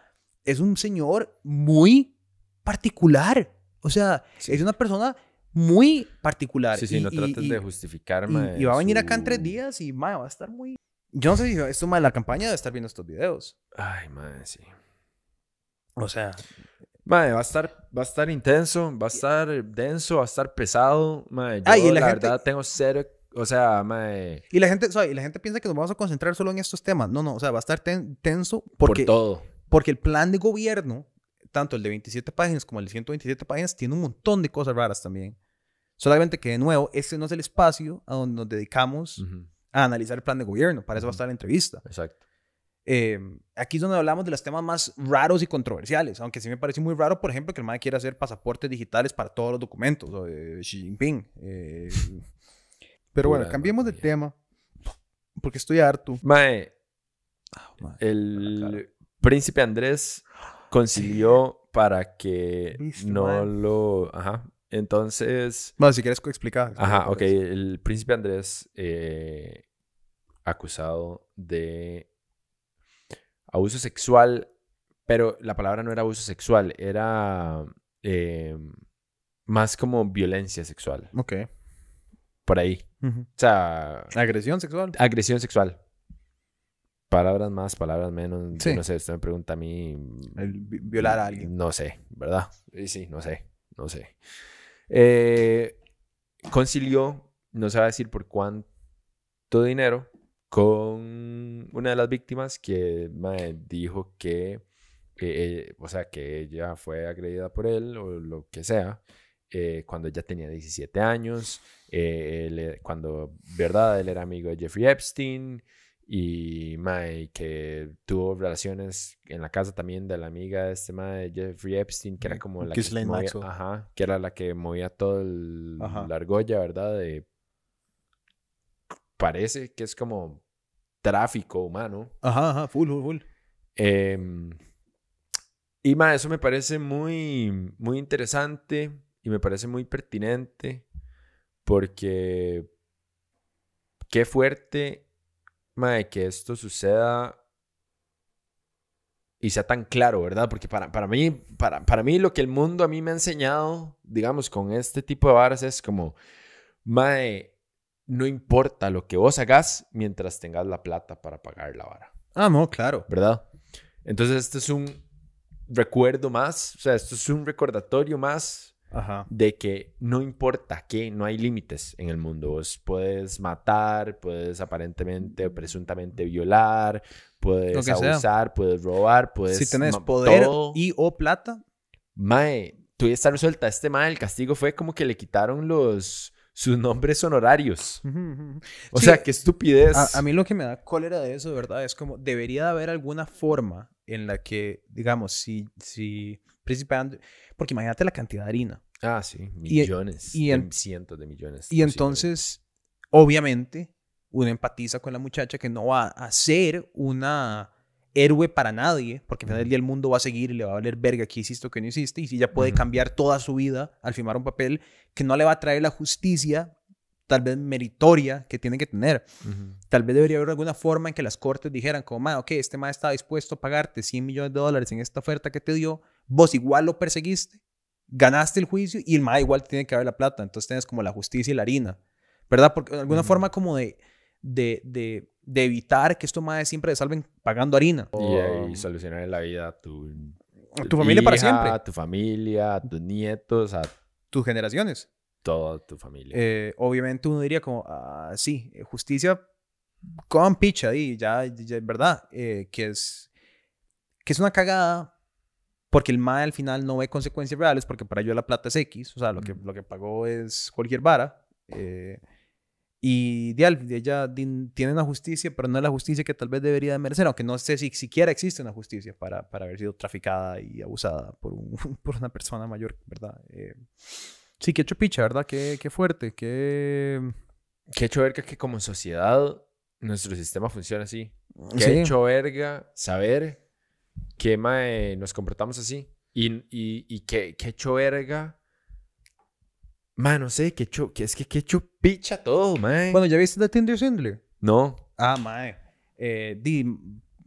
es un señor muy particular. O sea, Sí. es una persona muy particular. Sí, sí, Y- no trates y- de justificar, y, mae, y va a venir su- acá en tres días y mae, va a estar muy. Yo no sé si esto más la campaña de estar viendo estos videos. Ay, mae, sí. O sea, Mae, va a estar, va a estar intenso, va a estar denso, va a estar pesado. Mae, yo Ah, y la la, gente- verdad tengo cero, o sea, mae, y la gente, ¿sabe? Y la gente piensa que nos vamos a concentrar solo en estos temas. No, no, o sea, va a estar ten- tenso porque, por todo. porque el plan de gobierno, tanto el de 27 páginas como el de 127 páginas, tiene un montón de cosas raras también. Solamente que, de nuevo, este no es el espacio a donde nos dedicamos Ujú, a analizar el plan de gobierno. Para eso va a estar la entrevista. Exacto. Eh, aquí es donde hablamos de los temas más raros y controversiales, aunque sí me parece muy raro, por ejemplo, que el MAE quiera hacer pasaportes digitales para todos los documentos, o Xi Jinping. eh. Pero bueno, cambiemos de tema, porque estoy harto. Mae, Ah, el claro. príncipe Andrés concilió para que no mae. lo... Ajá. Entonces... Bueno, si quieres explicar. Ajá, ok. El príncipe Andrés eh, acusado de abuso sexual, pero la palabra no era abuso sexual, era eh, más como violencia sexual, Ok. por ahí. O sea, Agresión sexual. agresión sexual. Palabras más, palabras menos. Sí. No sé, usted me pregunta a mí. El vi- violar a alguien. No sé, ¿verdad? Sí, sí, no sé, no sé. Eh, concilió, no se va a decir por cuánto dinero, con una de las víctimas que mae, dijo que, eh, eh, o sea, que ella fue agredida por él o lo que sea, eh, cuando ella tenía 17 años, eh, él, eh, cuando, ¿verdad? Él era amigo de Jeffrey Epstein y mae, que tuvo relaciones en la casa también de la amiga de este mae, Jeffrey Epstein, que era como la que, movía, ajá, que era la que movía todo el, Ajá. la argolla, ¿verdad? De, parece que es como tráfico humano. Ajá, ajá, full, full, full. Em, y ma, eso me parece muy, muy interesante y me parece muy pertinente porque qué fuerte ma, que esto suceda y sea tan claro, ¿verdad? Porque para, para, mí, para, para mí lo que el mundo a mí me ha enseñado, digamos, con este tipo de varas es como, mae, no importa lo que vos hagas mientras tengas la plata para pagar la vara. Ah, no, claro. ¿verdad? Entonces, este es un recuerdo más, o sea, esto es un recordatorio más Ajá. de que no importa que no hay límites en el mundo. Vos puedes matar, puedes aparentemente o presuntamente violar, puedes que sea. abusar, puedes robar, puedes... si tenés poder todo. y o plata, Mae, tú ya está resuelta. Este mae, el castigo fue como que le quitaron los... sus nombres honorarios. O Sí, sea, qué estupidez. A, a mí lo que me da cólera de eso, de verdad, es como debería de haber alguna forma en la que, digamos, si, si Príncipe Andrés, porque imagínate la cantidad de harina Ah, sí, Y- millones. y de- en- cientos de millones. Y entonces, obviamente, uno empatiza con la muchacha que no va a ser una héroe para nadie, porque al final del día el mundo va a seguir y le va a valer verga que hiciste o que no hiciste, y si ella puede Ujú. cambiar toda su vida al firmar un papel que no le va a traer la justicia tal vez meritoria que tiene que tener. cibernéticos. Ujú. Tal vez debería haber alguna forma en que las cortes dijeran como, "Ma, ok, este ma está dispuesto a pagarte 100 millones de dólares en esta oferta que te dio, vos igual lo perseguiste, ganaste el juicio y el ma igual te tiene que dar la plata. Entonces tienes como la justicia y la harina, ¿verdad? Porque de alguna forma como de, de, de, de evitar que estos madres siempre le salven pagando harina. Y, O- ahí solucionar la vida a tu, a tu familia para hija, siempre, A tu familia, a tus nietos, a tus generaciones. toda tu familia. Eh, obviamente uno diría como, ah, sí, eh, justicia con picha ahí, ya, ya es verdad, eh, que es que es una cagada porque el MAE al final no ve consecuencias reales porque para ello la plata es X, o sea, lo que, lo que pagó es cualquier vara. eh, y de ella tiene una justicia, pero no es la justicia que tal vez debería de merecer, aunque no sé si siquiera existe una justicia para, para haber sido traficada y abusada por, un- (laughs) por una persona mayor, ¿verdad? Eh, sí, qué hecho picha, ¿verdad? Qué, qué fuerte, qué... Qué hecho verga que como sociedad nuestro sistema funciona así. Qué Sí. hecho verga saber que mae, nos comportamos así. Y, y, y qué, qué hecho verga. Man, no sé, qué hecho, que es que qué hecho picha todo, mae. Bueno, ¿ya viste The Tinder Swindler? no. Ah, mae. Eh, di,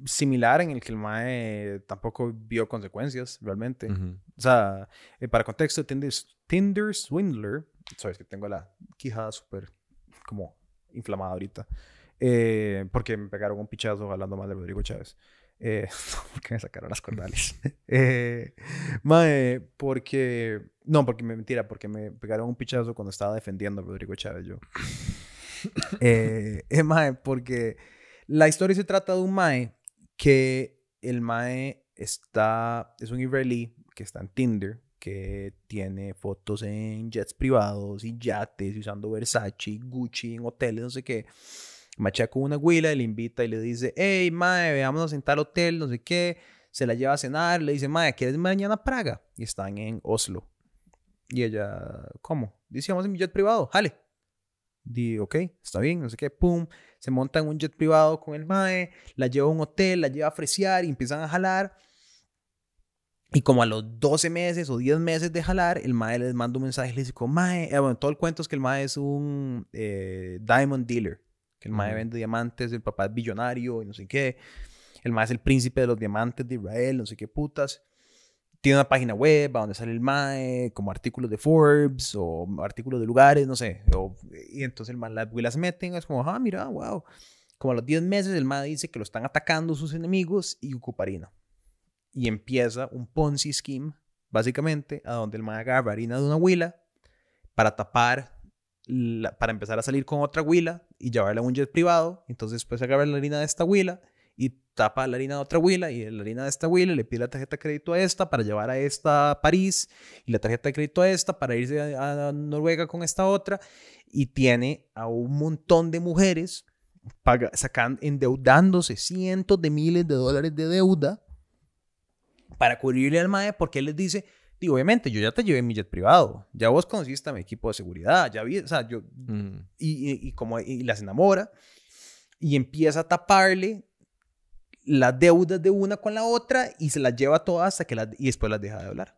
similar en el que el mae tampoco vio consecuencias, realmente. O sea, eh, para contexto, Tinder, Tinder Swindler, sabes que tengo la quijada súper como inflamada ahorita, eh, porque me pegaron un pichazo hablando mal de Rodrigo Chávez. Eh, (laughs) porque me sacaron las cordales. (laughs) eh, mae, porque... No, porque me mentira, porque me pegaron un pichazo cuando estaba defendiendo a Rodrigo Chávez yo. (laughs) eh, eh, mae, porque la historia se trata de un mae que el mae está, es un israelí que está en Tinder, que tiene fotos en jets privados y yates, usando Versace, Gucci, en hoteles, no sé qué. Machea con una huila y le invita y le dice, hey, mae, veámonos en tal hotel, no sé qué. Se la lleva a cenar, le dice, mae, ¿quieres mañana a Praga? Y están en Oslo. Y ella, ¿cómo? Dice, vamos en mi jet privado, jale. Di, ok, está bien, no sé qué, pum. Se monta en un jet privado con el mae, la lleva a un hotel, la lleva a fresear y empiezan a jalar. Y como a los 12 meses o 10 meses de jalar, el mae les manda un mensaje y le dice, mae, eh, bueno, todo el cuento es que el mae es un eh, diamond dealer, que el mae Ujú. vende diamantes, el papá es billonario y no sé qué. El mae es el príncipe de los diamantes de Israel, no sé qué putas. Tiene una página web a donde sale el mae, como artículos de Forbes o artículos de lugares, no sé. o- y entonces el mae, las güilas meten, es como, ah, mira, wow. Como a los 10 meses el mae dice que lo están atacando sus enemigos y ocupa harina. Y empieza un Ponzi scheme, básicamente, a donde el mae agarra harina de una huila para tapar, para empezar a salir con otra huila y llevarla a un jet privado. Entonces después agarra la harina de esta huila y tapa la harina de otra huila y la harina de esta huila le pide la tarjeta de crédito a esta para llevar a esta a París y la tarjeta de crédito a esta para irse a, a Noruega con esta otra y tiene a un montón de mujeres paga, sacan, endeudándose cientos de miles de dólares de deuda para cubrirle al MAE porque él les dice, digo, obviamente, yo ya te llevé mi jet privado, ya vos conociste a mi equipo de seguridad, ya vi, o sea, yo, Ujú. y, y- y como y las enamora y empieza a taparle las deudas de una con la otra y se las lleva todas hasta que las, y después las deja de hablar.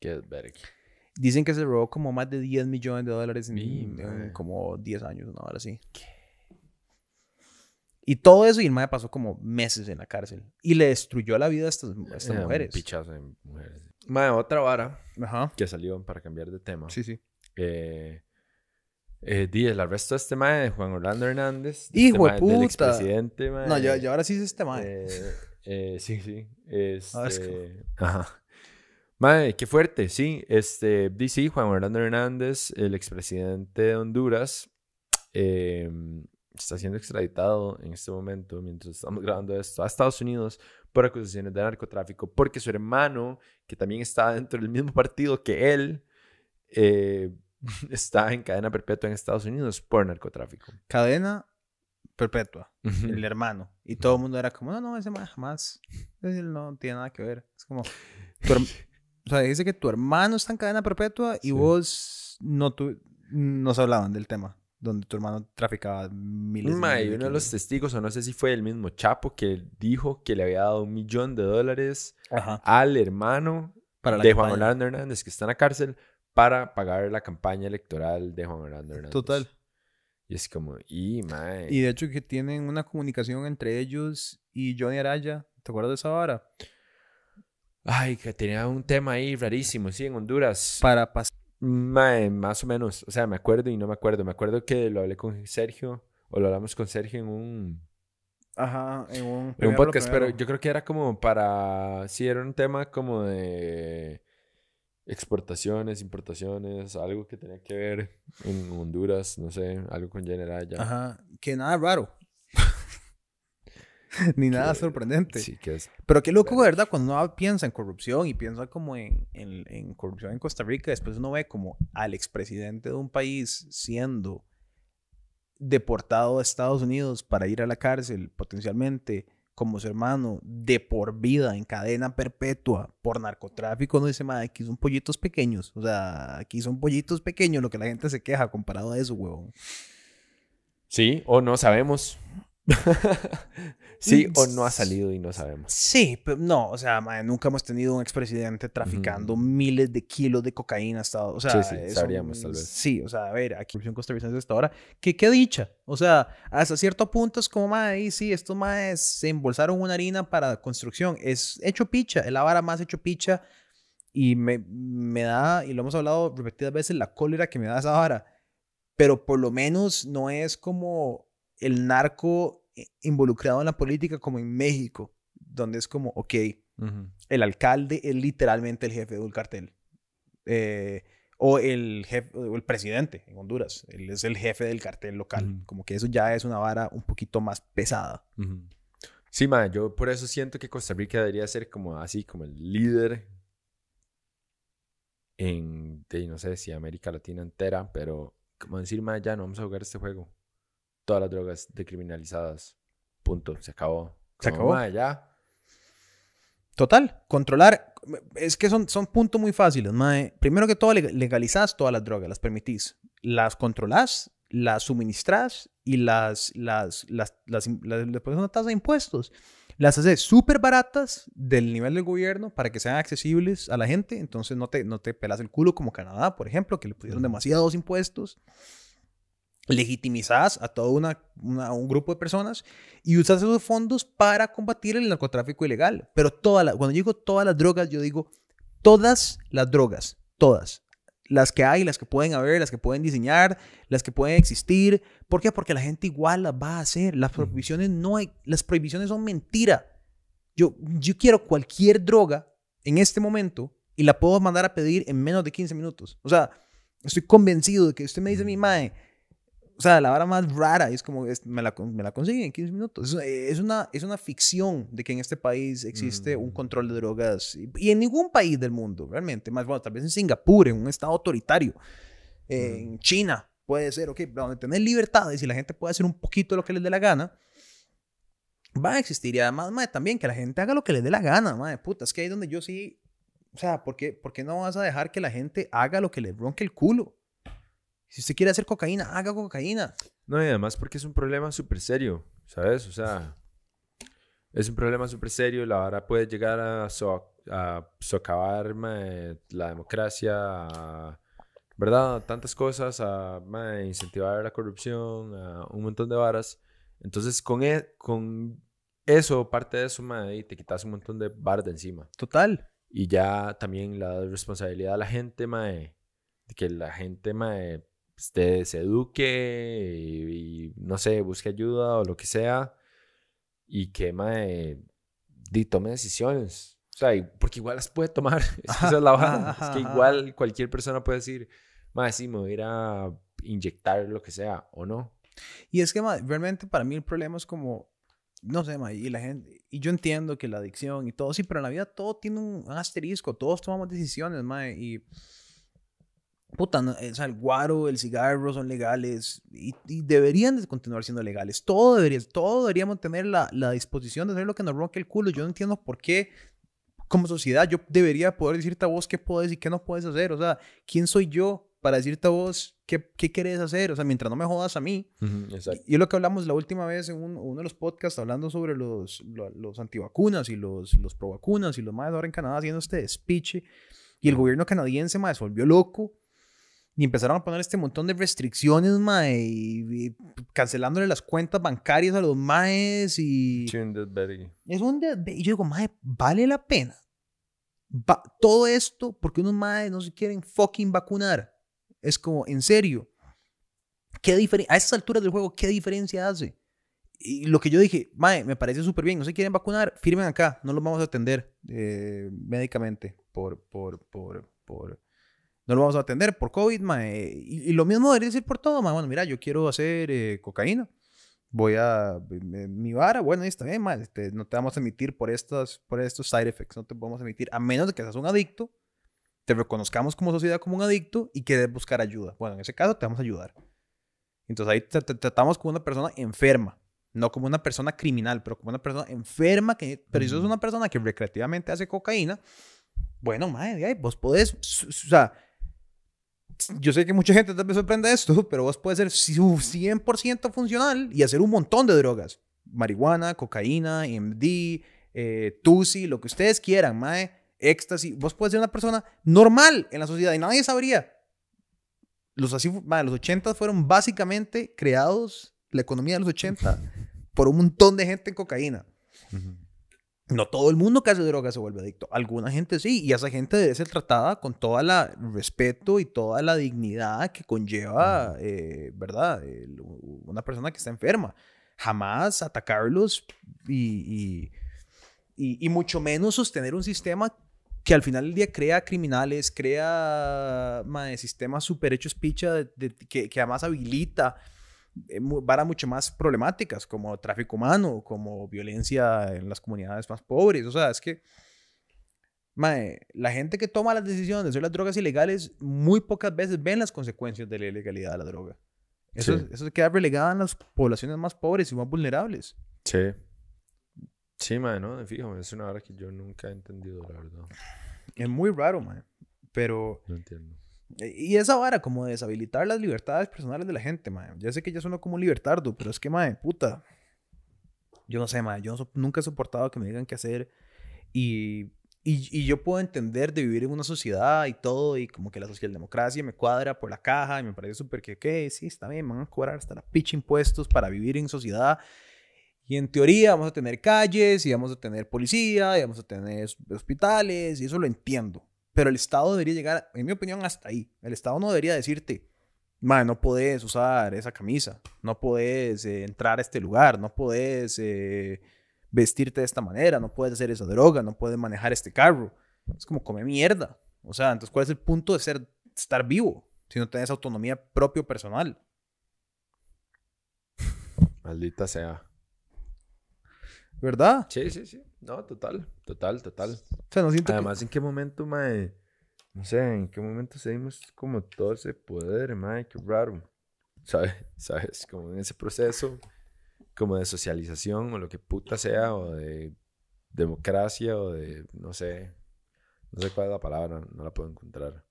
Qué. Dicen que se robó como más de 10 millones de dólares en, como 10 años, una hora así. Y todo eso y el pasó como meses en la cárcel y le destruyó la vida a estas, a estas Eh, un mujeres. pichazo de mujeres. Mae, otra vara Ajá. que salió para cambiar de tema. Sí, sí. Eh, eh, di, el arresto de este mae, de Juan Orlando Hernández. de Hijo de este Del puta. expresidente, mae. No, ya, ya ahora sí es este mae. Eh, eh, sí, sí. Ah, es Este, ajá. Mae, qué fuerte, sí. Este, di, sí, Juan Orlando Hernández, el expresidente de Honduras, eh, está siendo extraditado en este momento, mientras estamos grabando esto, a Estados Unidos por acusaciones de narcotráfico, porque su hermano, que también está dentro del mismo partido que él, eh, (laughs) está en cadena perpetua en Estados Unidos por narcotráfico. Cadena perpetua. El hermano. Y todo el mundo era como, no, no, ese mae jamás. (laughs) Ese no tiene nada que ver. Es como, tu, O sea, dice que tu hermano está en cadena perpetua y Sí. vos no tu, nos hablaban del tema, donde tu hermano traficaba miles Mae, miles uno de los testigos, o no sé si fue el mismo Chapo, que dijo que le había dado un millón de dólares Ajá. al hermano Para de Juan. Orlando Hernández, que está en la cárcel, para pagar la campaña electoral de Juan Orlando Hernández. Total. Y es como, y mae. Y de hecho que tienen una comunicación entre ellos y Johnny Araya. ¿Te acuerdas de esa vara? Ay, que tenía un tema ahí rarísimo, sí, en Honduras. Para pasar. Mae, más o menos. O sea, me acuerdo y no me acuerdo. Me acuerdo que lo hablé con Sergio, o lo hablamos con Sergio en un, Ajá, en un, en un primero, podcast, pero yo creo que era como para. Sí, era un tema como de exportaciones, importaciones, algo que tenía que ver en Honduras, no sé, algo con General ya. Ajá, que nada raro. (laughs) Ni nada sorprendente. Sí, que es. Pero qué loco, ¿verdad? Cuando uno piensa en corrupción y piensa como en, en, en corrupción en Costa Rica, después uno ve como al expresidente de un país siendo deportado a Estados Unidos para ir a la cárcel, potencialmente como su hermano, de por vida, en cadena perpetua, por narcotráfico, no dice, madre, aquí son pollitos pequeños. O sea, aquí son pollitos pequeños, lo que la gente se queja comparado a eso, huevón. Sí, o no sabemos. (laughs) sí, o no ha salido y no sabemos. Sí, pero no, o sea, nunca hemos tenido un expresidente traficando miles de kilos de cocaína hasta. O sea, Sí, sí, eso- sabríamos, tal vez. Sí, o sea, a ver, aquí en costarricense hasta ahora, que qué dicha. O sea, hasta cierto punto es como, mae, sí, estos maes se embolsaron una harina para construcción. Es hecho picha, es la vara más hecho picha. Y me, me da, y lo hemos hablado repetidas veces, la cólera que me da esa vara. Pero por lo menos no es como el narco eh, involucrado en la política como en México, donde es como, ok, el alcalde es literalmente el jefe de un cartel. Eh, o el jefe, o el presidente en Honduras, él es el jefe del cartel local. Como que eso ya es una vara un poquito más pesada. Sí, ma, yo por eso siento que Costa Rica debería ser como así, como el líder en, de, no sé si América Latina entera, pero como decir, ma, ya no vamos a jugar este juego. Todas las drogas decriminalizadas. Punto, se acabó. Se Como, acabó. ya. Total, controlar. Es que son, son puntos muy fáciles. mae. Primero que todo, leg- legalizás todas las drogas, las permitís. Las controlás, las suministrás y las, las, las, las, las- le pones una tasa de impuestos. Las haces súper baratas del nivel del gobierno para que sean accesibles a la gente. Entonces no te, no te pelas el culo como Canadá, por ejemplo, que le pusieron demasiados impuestos. Legitimizás a todo una, una- un grupo de personas y usas esos fondos para combatir el narcotráfico ilegal. Pero todas las, cuando digo todas las drogas, yo digo todas las drogas, todas. Las que hay, las que pueden haber, las que pueden diseñar, las que pueden existir. ¿Por qué? Porque la gente igual las va a hacer. Las prohibiciones no hay, las prohibiciones son mentira. Yo, yo quiero cualquier droga en este momento y la puedo mandar a pedir en menos de 15 minutos. O sea, estoy convencido de que usted me dice, mi mae, o sea, la vara más rara es como, es- me, la, me la consigue en 15 minutos. Es, es una, es una ficción de que en este país existe un Mm. control de drogas. Y, y en ningún país del mundo, realmente. Más bueno, tal vez en Singapur, en un estado autoritario. En China, puede ser, ok, donde tener libertades y la gente puede hacer un poquito lo que les dé la gana. Va a existir. Y además, mae, también que la gente haga lo que les dé la gana, madre. Puta, es que ahí donde yo sí. O sea, ¿por qué, ¿por qué no vas a dejar que la gente haga lo que les ronque el culo? Si usted quiere hacer cocaína, haga cocaína. No, y además porque es un problema súper serio, ¿sabes? O sea, es un problema súper serio. La vara puede llegar a, so- a socavar mae, la democracia, a- ¿verdad? Tantas cosas, a mae, incentivar la corrupción, a un montón de varas. Entonces, con, e- con eso, parte de eso, mae, te quitas un montón de varas de encima. Total. Y ya también la responsabilidad a la gente, mae, de que la gente, mae, este, se eduque y, y, no sé, busque ayuda o lo que sea. Y que, mae, di, tome decisiones. O sea, porque igual las puede tomar. (laughs) Es que esa es la. Ajá, Es que ajá, igual cualquier persona puede decir, mae, sí, me voy a ir a inyectar lo que sea, o no. Y es que ma, realmente para mí el problema es como, no sé, y la gente, y yo entiendo que la adicción y todo, sí, pero en la vida todo tiene un, asterisco, todos tomamos decisiones, ma, y puta, no, o sea, el guaro, el cigarro son legales y, y deberían de continuar siendo legales. Todo debería, todo deberíamos tener la, la disposición de hacer lo que nos ronque el culo. Yo no entiendo por qué como sociedad, yo debería poder decirte a vos qué puedes y qué no puedes hacer. O sea, ¿quién soy yo para decirte a vos qué, qué querés hacer? O sea, mientras no me jodas a mí. Ujú, Exacto. Y es lo que hablamos la última vez en un- uno de los podcasts hablando sobre los, lo- los antivacunas y los, los provacunas y los más ahora en Canadá haciendo este despiche. Y el gobierno canadiense, más se volvió loco. Y empezaron a poner este montón de restricciones, mae, y, y cancelándole las cuentas bancarias a los maes y... Tuned very. Es un Y yo digo, mae, vale la pena. Va- todo esto porque unos maes no se quieren fucking vacunar. Es como, en serio. ¿Qué diferencia? A estas alturas del juego, ¿qué diferencia hace? Y lo que yo dije, mae, me parece súper bien. No se quieren vacunar, firmen acá. No los vamos a atender eh, médicamente por, por, por, por. No lo vamos a atender por COVID, mae. Y, y lo mismo debería ser por todo, mae. Bueno, mira, yo quiero hacer eh, cocaína voy a mi, mi vara, bueno, ahí está bien, este, no te vamos a emitir por estas, por estos side effects, no te podemos emitir, a menos de que seas un adicto, te reconozcamos como sociedad como un adicto y que debes buscar ayuda. Bueno, en ese caso te vamos a ayudar. Entonces ahí te, te tratamos como una persona enferma, no como una persona criminal, pero como una persona enferma, que, pero si sos una persona que recreativamente hace cocaína, bueno, madre, vos podés, o sea, yo sé que mucha gente tal vez sorprende esto, (laughs) pero vos puedes ser su- 100% funcional y hacer un montón de drogas. Marihuana, cocaína, MD, eh, Tusi, lo que ustedes quieran, mae, éxtasis. Vos puedes ser una persona normal en la sociedad y nadie sabría. Los, así, mae, los 80 fueron básicamente creados, la economía de los 80, por un montón de gente en cocaína. No todo el mundo que hace droga se vuelve adicto. Alguna gente sí, y esa gente debe ser tratada con todo el respeto y toda la dignidad que conlleva, eh, ¿verdad? El- una persona que está enferma. Jamás atacarlos y, y, y- y mucho menos sostener un sistema que al final del día crea criminales, crea sistemas super hechos picha de- de- que, que además habilita varas mucho más problemáticas como tráfico humano, como violencia en las comunidades más pobres. O sea, es que mae, la gente que toma las decisiones de hacer las drogas ilegales muy pocas veces ven las consecuencias de la ilegalidad de la droga. Eso, Sí. eso queda relegado en las poblaciones más pobres y más vulnerables. Sí. Sí, man, ¿no? Fijo, es una hora que yo nunca he entendido, la verdad. Es muy raro, mae. Pero No entiendo. Y esa vara como de deshabilitar las libertades personales de la gente, mae. Ya sé que ya suena como un libertardo, pero es que, mae, puta. Yo no sé, mae. Yo no so- nunca he soportado que me digan qué hacer. Y, y, y yo puedo entender de vivir en una sociedad y todo, y como que la socialdemocracia me cuadra por la caja y me parece súper que, ok, sí, está bien, me van a cobrar hasta la pinche impuestos para vivir en sociedad. Y en teoría vamos a tener calles, y vamos a tener policía, y vamos a tener hospitales, y eso lo entiendo. Pero el Estado debería llegar, en mi opinión, hasta ahí. El Estado no debería decirte, no podés usar esa camisa, no podés eh, entrar a este lugar, no podés eh, vestirte de esta manera, no puedes hacer esa droga, no puedes manejar este carro. Es como comer mierda. O sea, entonces, ¿cuál es el punto de ser, estar vivo si no tienes autonomía propio personal? Maldita sea. ¿Verdad? Sí, sí, sí. No, total, total, total. O sea, no siento que- Además, ¿en qué momento, mae? No sé, ¿en qué momento cedimos como todo ese poder, mae? Qué raro. ¿Sabes? (laughs) ¿Sabes? Como en ese proceso como de socialización o lo que puta sea, o de democracia o de, no sé, no sé cuál es la palabra, no la puedo encontrar.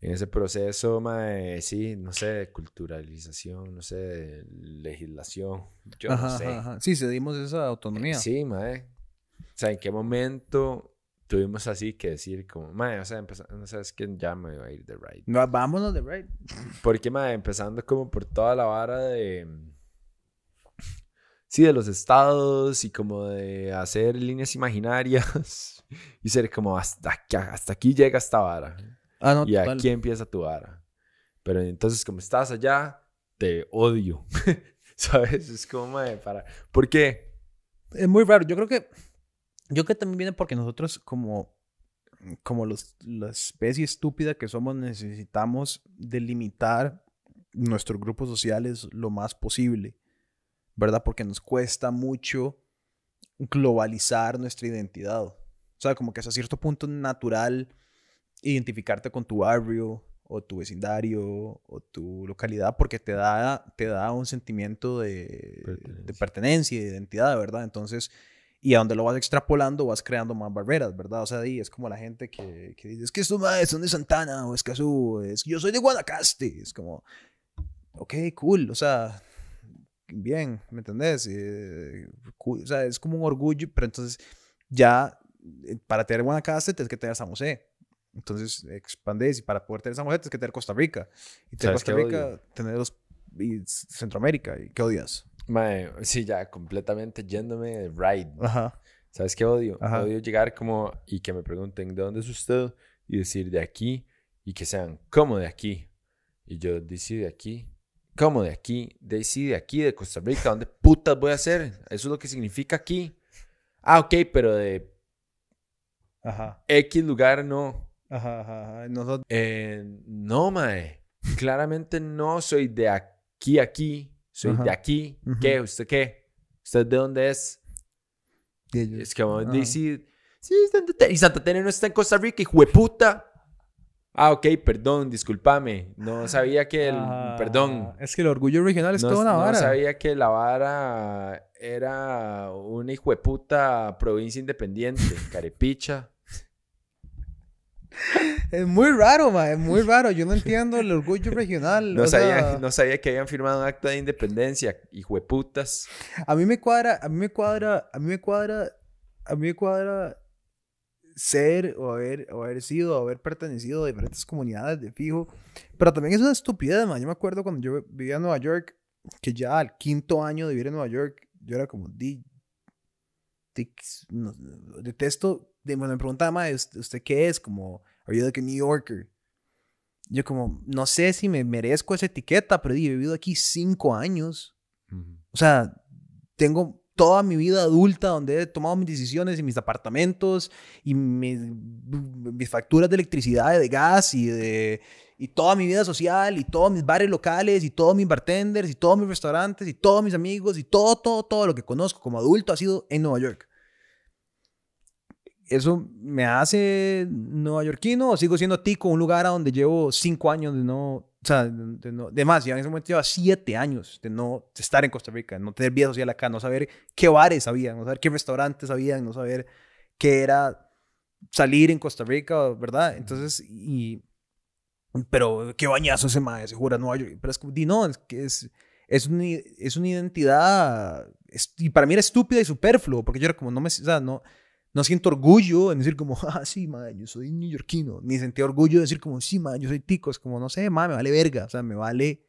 En ese proceso, mae, sí, no sé, de culturalización, no sé, de legislación, yo Ajá, no sé. ajá. Sí, cedimos esa autonomía. Sí, mae. O sea, ¿en qué momento tuvimos así que decir como, mae, o sea, empezando, no sé, es que ya me voy a ir de right. Va- Vámonos de right. (laughs) Porque, mae, empezando como por toda la vara de... Sí, de los estados y como de hacer líneas imaginarias (laughs) y ser como hasta aquí, hasta aquí llega esta vara Ah, no, y total. aquí empieza tu vara. Pero entonces como estás allá, te odio. (laughs) ¿Sabes? Es como, para... ¿Por qué? Es muy raro. Yo creo que. Yo creo que también viene porque nosotros, como. Como los, la especie estúpida que somos, necesitamos delimitar nuestros grupos sociales lo más posible. ¿Verdad? Porque nos cuesta mucho globalizar nuestra identidad. O sea, como que hasta cierto punto natural identificarte con tu barrio o tu vecindario o tu localidad porque te da, te da un sentimiento de de Pertenencia. pertenencia y de identidad, ¿verdad? Entonces, Y a donde lo vas extrapolando, vas creando más barreras, ¿verdad? O sea, di, es como la gente que, que dice, es que estos madres son de Santana, o es que su- es que yo soy de Guanacaste. Es como, ok, cool, o sea, bien, ¿me entendés? Eh, cool, o sea, es como un orgullo, pero entonces ya eh, para tener Guanacaste tienes que tener San José. Entonces expandés y para poder tener San José tienes que tener Costa Rica. Y tener ¿Sabes Costa Rica, tener los, y Centroamérica. ¿Y qué odias? Mae, sí, ya completamente yéndome de ride. Ajá. ¿Sabes qué odio? Ajá. Odio llegar como y que me pregunten de dónde es usted y decir de aquí y que sean como de aquí. Y yo decir de aquí. ¿Cómo de aquí? De sí, de aquí, de Costa Rica. ¿Dónde putas voy a hacer? Eso es lo que significa aquí. Ah, ok, pero de Ajá. X lugar no. Ajá, ajá, ajá. Nosotros, Eh, no, mae. Claramente no soy de aquí, aquí. Soy Ajá. de aquí. ¿Qué? ¿Usted qué? ¿Usted de dónde es? ellos- Es como Ajá. decir, sí. Y Santa Teresa no está en Costa Rica, hijo de puta. Ah, ok, perdón, discúlpame. No sabía que el. Ah, perdón. Es que el orgullo regional es No, toda una no vara. sabía que la vara era una hijo de puta provincia independiente, carepicha. Es muy raro, ma. Es muy raro. Yo no entiendo el orgullo regional. No sabía, sea, no sabía que habían firmado un acta de independencia, hijo de putas. A mí me cuadra, a mí me cuadra, a mí me cuadra, a mí me cuadra ser o haber, o haber sido o haber pertenecido a diferentes comunidades de fijo. Pero también es una estupidez, man. Yo me acuerdo cuando yo vivía en Nueva York, que ya al quinto año de vivir en Nueva York, yo era como, di, di- no, detesto, de, bueno, me preguntaba, ma, ¿usted, qué es? Como, are you like a New Yorker? Yo como, no sé si me merezco esa etiqueta, pero he vivido aquí cinco años. O sea, tengo toda mi vida adulta donde he tomado mis decisiones y mis apartamentos y mis, mis facturas de electricidad y de gas y de y toda mi vida social y todos mis bares locales y todos mis bartenders y todos mis restaurantes y todos mis amigos y todo, todo, todo lo que conozco como adulto ha sido en Nueva York. ¿Eso me hace neoyorquino o sigo siendo tico, un lugar a donde llevo cinco años de no, o sea, de, no, de más, ya en ese momento lleva siete años de no estar en Costa Rica, de no tener vida social acá, no saber qué bares había, no saber qué restaurantes había, no saber qué era salir en Costa Rica, ¿verdad? Entonces, y, pero qué bañazo ese mae, se jura Nueva York, pero es como, di no, es que es, es, una, es una identidad, y para mí era estúpida y superfluo, porque yo era como, no me, o sea, no, no siento orgullo en decir como, (laughs) ah, sí, ma, yo soy neoyorquino. Ni sentí orgullo de decir como, sí, ma, yo soy tico. Es como, no sé, ma, me vale verga. O sea, me vale,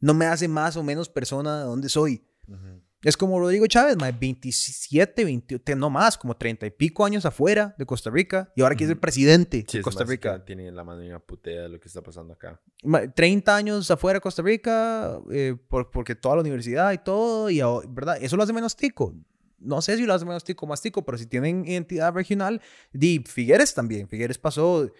no me hace más o menos persona de donde soy. Es como Rodrigo Chávez, ma, 27, 28, no más, como 30 y pico años afuera de Costa Rica. Y ahora quiere ser presidente Sí, de es Costa más que Rica. tiene la mano putea de lo que está pasando acá. Ma, 30 años afuera de Costa Rica, eh, por- porque toda la universidad y todo, y ¿verdad? Eso lo hace menos tico. No sé si lo hace menos tico o más tico, pero si tienen identidad regional, di Figueres también. Figueres pasó,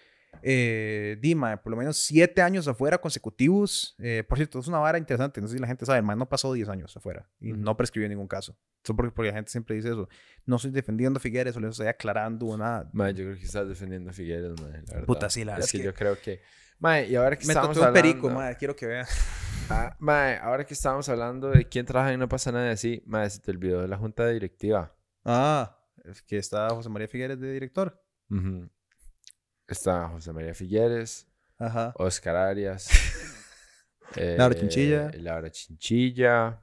eh, di, ma, por lo menos 7 años afuera consecutivos. Eh, por cierto, es una vara interesante, no sé si la gente sabe, el man no pasó 10 años afuera y no prescribió ningún caso. Eso porque, porque la gente siempre dice eso. No estoy defendiendo a Figueres, solo estoy aclarando una... Mae, yo creo que estás defendiendo a Figueres, mae, la verdad. Puta, sí, la verdad Es que, que- yo creo que... Mae, y ahora que Me estamos hablando... perico, madre, quiero que vean. (laughs) Ah, mae, ahora que estamos hablando de quién trabaja y no pasa nada así, mae, se te olvidó de la junta directiva. Ah, es que está José María Figueres de director. Ujú. Está José María Figueres, Ajá. Oscar Arias, eh, (laughs) Laura Chinchilla. Laura Chinchilla,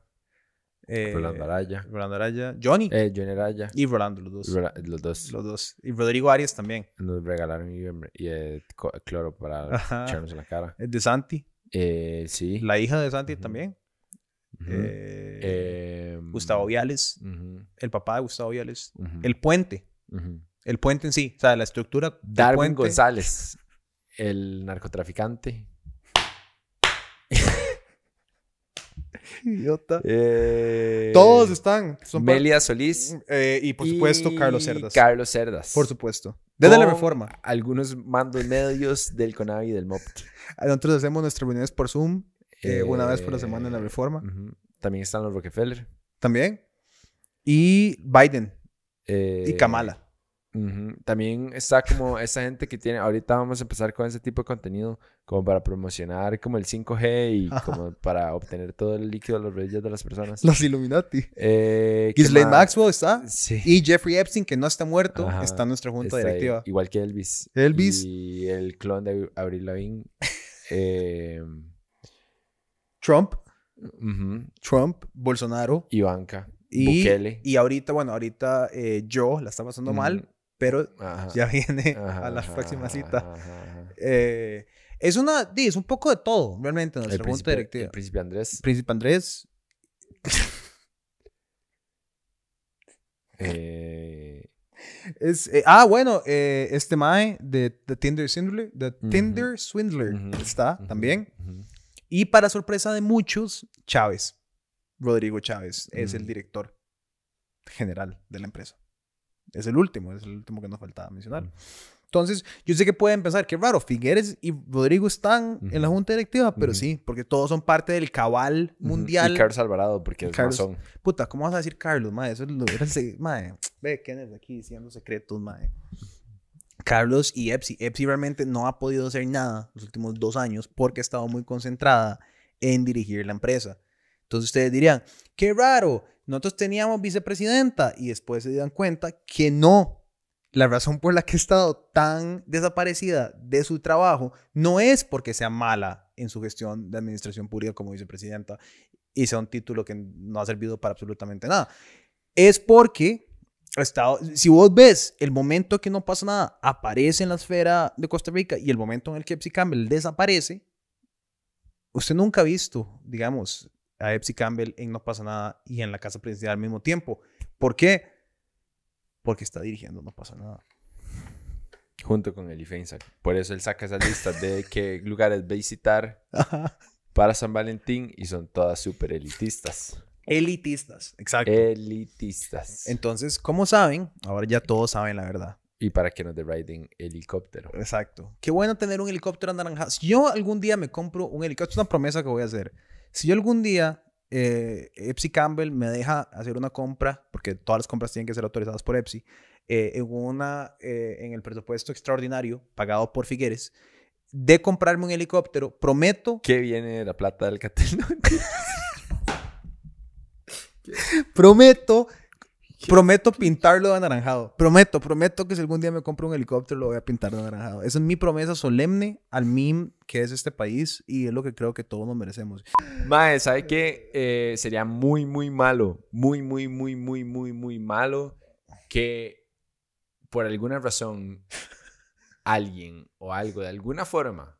Eh, Rolando Araya, Rolando Araya. Johnny. eh, Johnny Araya, y Rolando, los dos. Rola- los dos Los dos. Y Rodrigo Arias también. nos regalaron y, y, eh, cloro para Ajá. echarnos en la cara. Es de Santi. Eh, sí. La hija de Santi también. Eh, Em, Gustavo Viales. El papá de Gustavo Viales. El puente. El puente en sí. O sea, la estructura. Darwin puente. González, el narcotraficante. Idiota. Eh, Todos están. Son Melia Solís. Eh, y por supuesto, y Carlos Cerdas. Carlos Cerdas. por supuesto. Desde la reforma. Algunos mandos medios del CONAVI y del MOP. Nosotros hacemos nuestras reuniones por Zoom. eh, una vez por la semana en la Eh, reforma. También están los Rockefeller. También. Y Biden. Eh, Y Kamala. También está como esa gente que tiene, ahorita vamos a empezar con ese tipo de contenido como para promocionar como el 5G y como para obtener todo el líquido de los rodillas de las personas. Los Illuminati. Eh. Maxwell está. Sí. Y Jeffrey Epstein, que no está muerto, Ajá. está en nuestra junta Está ahí, directiva. igual que Elvis. Elvis. Y el clon de Avril Lavigne. (laughs) eh, Trump. Trump, Bolsonaro. Ivanka. Y, Bukele. y ahorita, bueno, ahorita eh, yo la está pasando mal. Pero Ajá. ya viene Ajá, a la próxima cita. Eh, es una, es un poco de todo, realmente, nuestra príncipe, directiva. el príncipe Andrés. Príncipe Andrés, eh, Es, eh, ah, bueno, este Mae de, de Tinder Swindler, de. Tinder Swindler está también. Y para sorpresa de muchos, Chávez, Rodrigo Chávez, es el director general de la empresa. Es el último, es el último que nos faltaba mencionar. Entonces, yo sé que pueden pensar, qué raro, Figueres y Rodrigo están en la junta directiva, pero sí, porque todos son parte del cabal mundial. Y Carlos Alvarado, porque es Carlos- masón. Puta, ¿cómo vas a decir Carlos, mae? Eso es lo era el se- mae. Ve, Kenneth aquí diciendo secretos, mae. Carlos y Epsi. Epsi realmente no ha podido hacer nada los últimos dos años porque ha estado muy concentrada en dirigir la empresa. Entonces ustedes dirían, qué raro, nosotros teníamos vicepresidenta y después se dan cuenta que no. La razón por la que ha estado tan desaparecida de su trabajo no es porque sea mala en su gestión de administración pública como vicepresidenta y sea un título que no ha servido para absolutamente nada. Es porque estado, si vos ves el momento que no pasa nada, aparece en la esfera de Costa Rica y el momento en el que Epsi Campbell desaparece, usted nunca ha visto, digamos, a Epsi Campbell en No pasa nada y en la casa presidencial al mismo tiempo. ¿Por qué? Porque está dirigiendo No pasa nada. Junto con el IFENSAC. Por eso él saca esas listas de (laughs) qué lugares visitar para San Valentín y son todas súper elitistas. Elitistas, exacto. Elitistas. Entonces, como saben, ahora ya todos saben la verdad. y para que nos de riding helicóptero. Exacto. Qué bueno tener un helicóptero anaranjado. Si yo algún día me compro un helicóptero, es una promesa que voy a hacer. Si yo algún día eh, Epsi Campbell me deja hacer una compra, porque todas las compras tienen que ser autorizadas por Epsi, eh, en, una, eh, en el presupuesto extraordinario pagado por Figueres, de comprarme un helicóptero, prometo, ¿Qué viene de la plata del Catalón? (laughs) prometo, prometo pintarlo de anaranjado. Prometo, prometo que si algún día me compro un helicóptero lo voy a pintar de anaranjado. Esa es mi promesa solemne al meme que es este país y es lo que creo que todos nos merecemos. Mae, ¿sabe qué? Eh, sería muy, muy malo. Muy, muy, muy, muy, muy, muy malo que por alguna razón (laughs) alguien o algo de alguna forma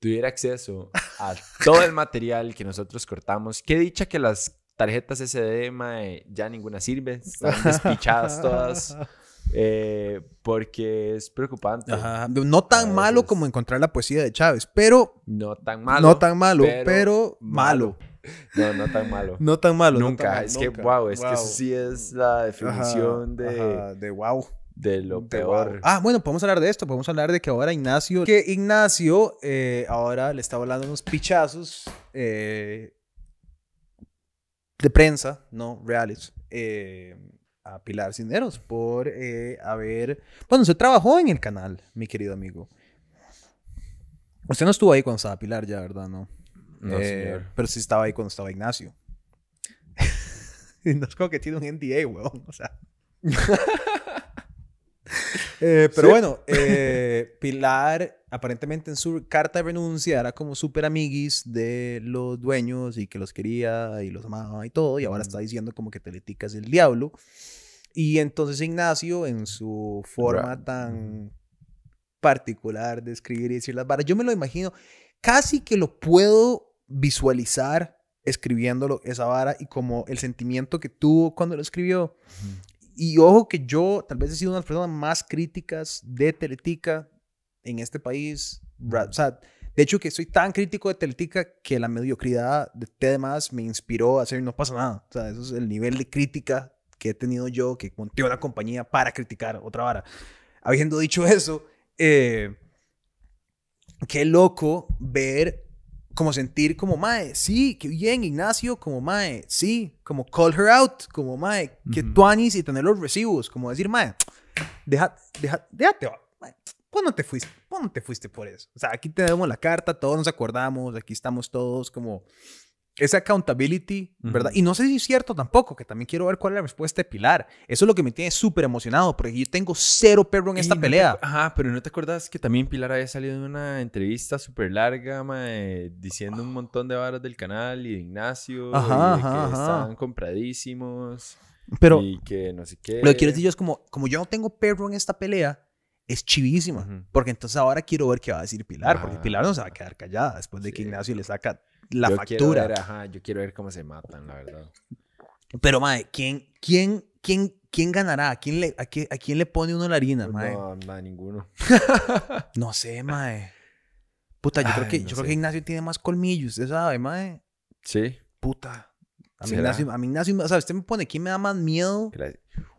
tuviera acceso a todo el material que nosotros cortamos. Qué dicha que las tarjetas SD, mae, ya ninguna sirve. (laughs) Están despichadas todas. eh, porque es preocupante. Ajá. No tan malo como encontrar la poesía de Chávez, pero No tan malo. no tan malo, pero, malo. No, no tan malo. No tan malo. no Nunca. tan es que, wow, es que eso sí es la definición Ajá, de, ajá, de wow. de lo De peor. wow. Ah, bueno, podemos hablar de esto. Podemos hablar de que ahora Ignacio. Que Ignacio eh, ahora le está volando unos pichazos eh, de prensa, no reales, eh, a Pilar Cisneros por eh, haber. Bueno, usted trabajó en el canal, mi querido amigo. Usted no estuvo ahí cuando estaba Pilar, ya, ¿verdad? No. No, Eh, señor. Pero sí estaba ahí cuando estaba Ignacio. (laughs) Y no es como que tiene un NDA, weón. O sea. (laughs) (laughs) Eh, pero Sí. bueno, eh, Pilar aparentemente en su carta de renuncia era como súper amiguis de los dueños y que los quería y los amaba y todo. Y ahora está diciendo como que Teletica es el diablo. Y entonces Ignacio, en su forma tan particular de escribir y decir las varas, yo me lo imagino, casi que lo puedo visualizar escribiéndolo esa vara y como el sentimiento que tuvo cuando lo escribió. Y ojo que yo tal vez he sido una de las personas más críticas de Teletica en este país. O sea, de hecho que soy tan crítico de Teletica que la mediocridad de T me inspiró a hacer No pasa nada. O sea, eso es el nivel de crítica que he tenido yo, que monté una compañía para criticar otra vara. Habiendo dicho eso, eh, qué loco ver, como sentir como Mae, sí, qué bien, Ignacio, como Mae, sí, como call her out, como Mae, que Ujú. tuanis y tener los recibos, como decir Mae, deja, deja, déjate. Mae, Vos no te fuiste, vos no te fuiste por eso. O sea, aquí tenemos la carta, todos nos acordamos, aquí estamos todos como esa accountability, ¿verdad? Y no sé si es cierto tampoco, que también quiero ver cuál es la respuesta de Pilar. Eso es lo que me tiene súper emocionado, porque yo tengo cero perro en esta Ey, no te pelea. acu- Ajá, pero ¿no te acuerdas que también Pilar había salido en una entrevista súper larga, mae, diciendo un montón de varas del canal y de Ignacio, Ajá, y de ajá, que ajá. estaban compradísimos, Pero y que no sé qué. lo que quiero decir yo es como, como yo no tengo perro en esta pelea, es chivísima. Ujú. Porque entonces ahora quiero ver qué va a decir Pilar, porque Ajá. Pilar no se va a quedar callada después de que Sí. Ignacio le saca la Yo factura. ver, ajá, yo quiero ver cómo se matan, la verdad. Pero, mae, ¿quién, quién, quién, quién ganará? ¿A quién, le, a, quién, a quién le pone uno la harina, mae? No, (laughs) (laughs) No, no, ninguno. sé, mae. Puta, yo, creo, que, no yo creo que Ignacio tiene más colmillos, usted sabe, mae. Sí. Puta. A mí. Ignacio, a mí Ignacio, o sea, usted me pone, ¿quién me da más miedo?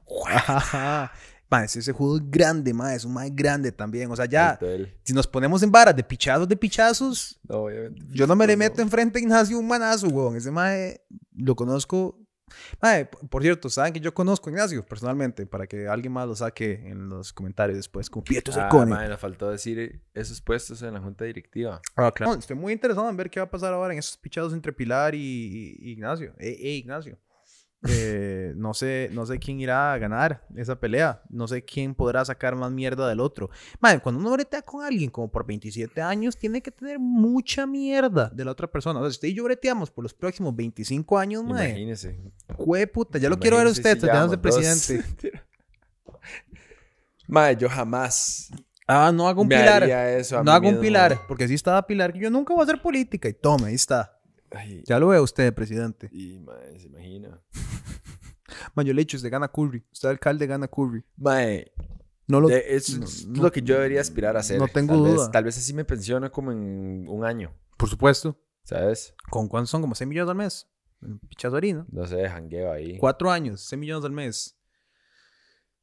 (laughs) Mae, ese, ese juego es grande, mae, es un mae grande también. O sea, ya, si nos ponemos en varas de pichazos de pichazos, No, obviamente. Yo no me le No. meto enfrente a Ignacio un manazo, weón. Ese mae lo conozco. Mae, por cierto, saben que yo conozco a Ignacio personalmente, para que alguien más lo saque en los comentarios después. Como Pietro Ah, mae, nos faltó decir esos puestos en la junta directiva. Ah, claro. No, estoy muy interesado en ver qué va a pasar ahora en esos pichados entre Pilar y, y- y Ignacio. Eh, eh, Ignacio. Eh, no sé, no sé quién irá a ganar esa pelea. No sé quién podrá sacar más mierda del otro. Madre, cuando uno bretea con alguien como por 27 años, tiene que tener mucha mierda de la otra persona. O sea, si usted y yo breteamos por los próximos 25 años, madre. Imagínese. Jue puta, ya lo quiero ver a usted, si de presidente. Mae, yo jamás Ah, no haga un me pilar. eso No mí haga un pilar. Porque si estaba pilar, yo nunca voy a hacer política. Y tome, ahí está. Ay, Ya lo veo usted, presidente. y, mae, se imagina. (laughs) Man, yo le he dicho, usted gana Curry. Usted alcalde gana Curry. Mae, No lo... de- eso no- es lo que yo debería aspirar a hacer. no tengo tal duda. Vez, tal vez así me pensiono como en un año, Por supuesto. ¿sabes? ¿Con cuánto son? Como 6 millones al mes. Pichazo harina. No sé, jangueo ahí. Cuatro años, 6 millones al mes.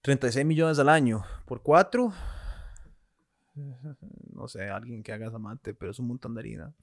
36 millones al año. Por cuatro. (laughs) No sé, alguien que haga esa mate, pero es un montón de harina.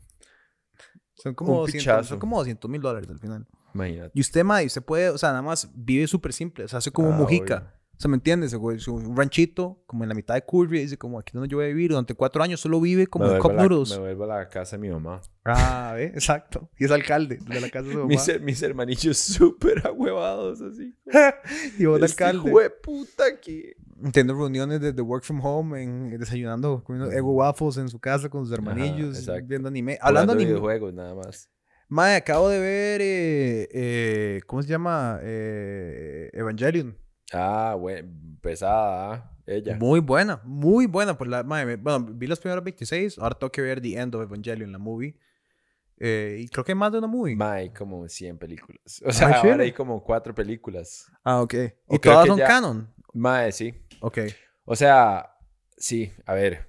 Son como, Un 200, pichazo. son como 200 mil dólares al final. Imagínate. Y usted, ma, y usted puede, o sea, nada más vive súper simple. O sea, hace como Ah, Mujica. obvio. O sea, ¿me entiendes? Un ranchito, como en la mitad de Curry, dice como aquí donde yo voy a vivir. Durante cuatro años solo vive como en Cup la, Noodles. me vuelvo a la casa de mi mamá. Ah, ¿ve? Exacto. Y es alcalde de la casa de su (laughs) mamá. Mis, mis hermanillos (laughs) súper ahuevados, así. (laughs) y vos Este alcalde. hijo de puta que... Teniendo reuniones de, de work from home, en, desayunando, comiendo ego waffles en su casa con sus hermanillos, exacto. viendo anime. Hablando de videojuegos, nada más. Mae, acabo de ver, eh, eh, ¿cómo se llama? Eh, Evangelion. Ah, bueno, pesada, ¿ah? ella. Muy buena, muy buena. Pues la, mae, bueno, vi los primeros 26, ahora tengo que ver The End of Evangelion, la movie. Eh, y creo que hay más de una movie. Ma, hay como 100 películas. (laughs) O sea, ahora hay como 4 películas. ah, ok. ¿Y todas son ya- canon? Mae, sí. Ok. O sea, sí, a ver.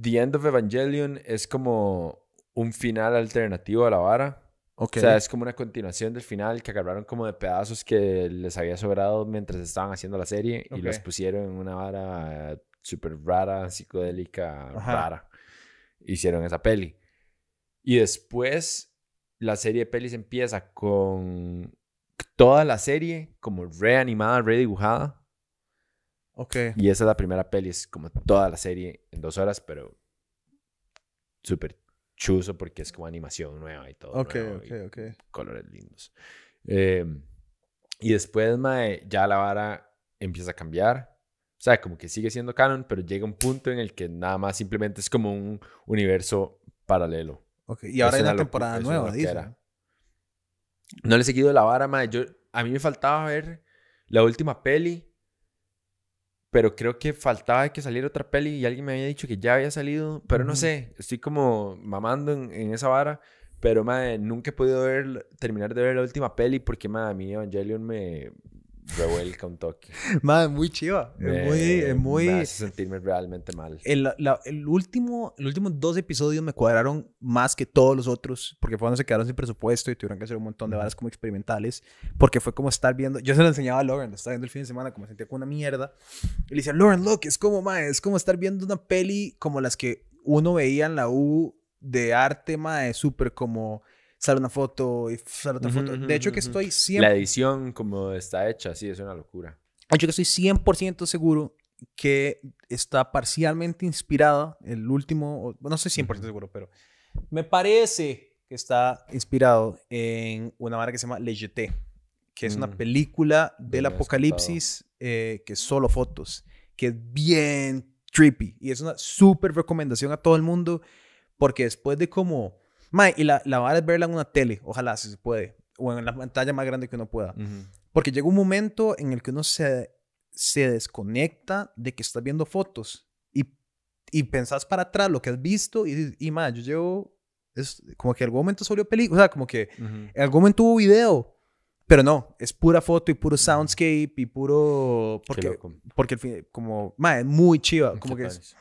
The End of Evangelion es como un final alternativo a la vara. Ok. O sea, es como una continuación del final que agarraron como de pedazos que les había sobrado mientras estaban haciendo la serie y Ok. los pusieron en una vara súper rara, psicodélica, Ajá. rara. Hicieron esa peli. Y después la serie de pelis empieza con toda la serie como reanimada, redibujada. Ok. Y esa es la primera peli, es como toda la serie en dos horas, pero súper chuzo porque es como animación nueva y todo. Ok, nuevo ok, y ok. colores lindos. Eh, y después, mae, ya la vara empieza a cambiar. O sea, como que sigue siendo canon, pero llega un punto en el que nada más simplemente es como un universo paralelo. Ok. Y ahora Es hay una una temporada nueva, dice. No le he seguido la vara, mae. Yo, a mí me faltaba ver la última peli, pero creo que faltaba que saliera otra peli y alguien me había dicho que ya había salido, pero no sé, estoy como mamando en, en esa vara, pero mae, nunca he podido ver, terminar de ver la última peli porque mae, a mí Evangelion me revuelca un toque. Madre, muy chiva. Me, Es muy, es muy... me hace sentirme realmente mal. El, la- el último, los últimos dos episodios me cuadraron más que todos los otros, porque fue cuando se quedaron sin presupuesto y tuvieron que hacer un montón de varas como experimentales, porque fue como estar viendo, yo se lo enseñaba a Lauren, lo estaba viendo el fin de semana, como sentía con una mierda, y le decía, Lauren, look, es como, mae, es como estar viendo una peli como las que uno veía en la U de arte, mae, súper como, sale una foto y sale otra foto. De hecho que estoy siempre... La edición como está hecha, sí, es una locura. Yo que estoy 100% seguro que está parcialmente inspirada, el último, no estoy 100% seguro, pero me parece que está inspirado en una vara que se llama Le Jeté, que es una Mm. película del apocalipsis eh, que es solo fotos, que es bien trippy y es una súper recomendación a todo el mundo porque después de como... Mae, y la, la vara es verla en una tele, ojalá si se puede, o en la pantalla más grande que uno pueda. Ujú. Porque llega un momento en el que uno se, se desconecta de que estás viendo fotos y, y pensás para atrás lo que has visto y y más, yo llevo, es como que en algún momento salió película, o sea, como que Ujú. en algún momento hubo video, pero no, es pura foto y puro soundscape y puro, porque, porque fin, como, ma, es muy chiva, como que es.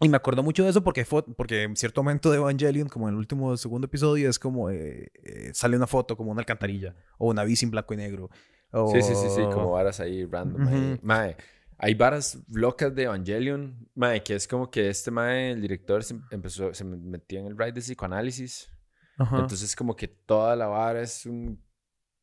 Y me acuerdo mucho de eso porque, fue, porque en cierto momento de Evangelion, como en el último segundo episodio, es como eh, eh, sale una foto como una alcantarilla o una bici en blanco y negro. O... Sí, sí, sí, sí, como varas ahí random. ahí. Ujú. Mae, hay varas locas de Evangelion, mae, que es como que este mae, el director, se empezó, se metió en el ride de psicoanálisis. Ajá. Entonces como que toda la vara es un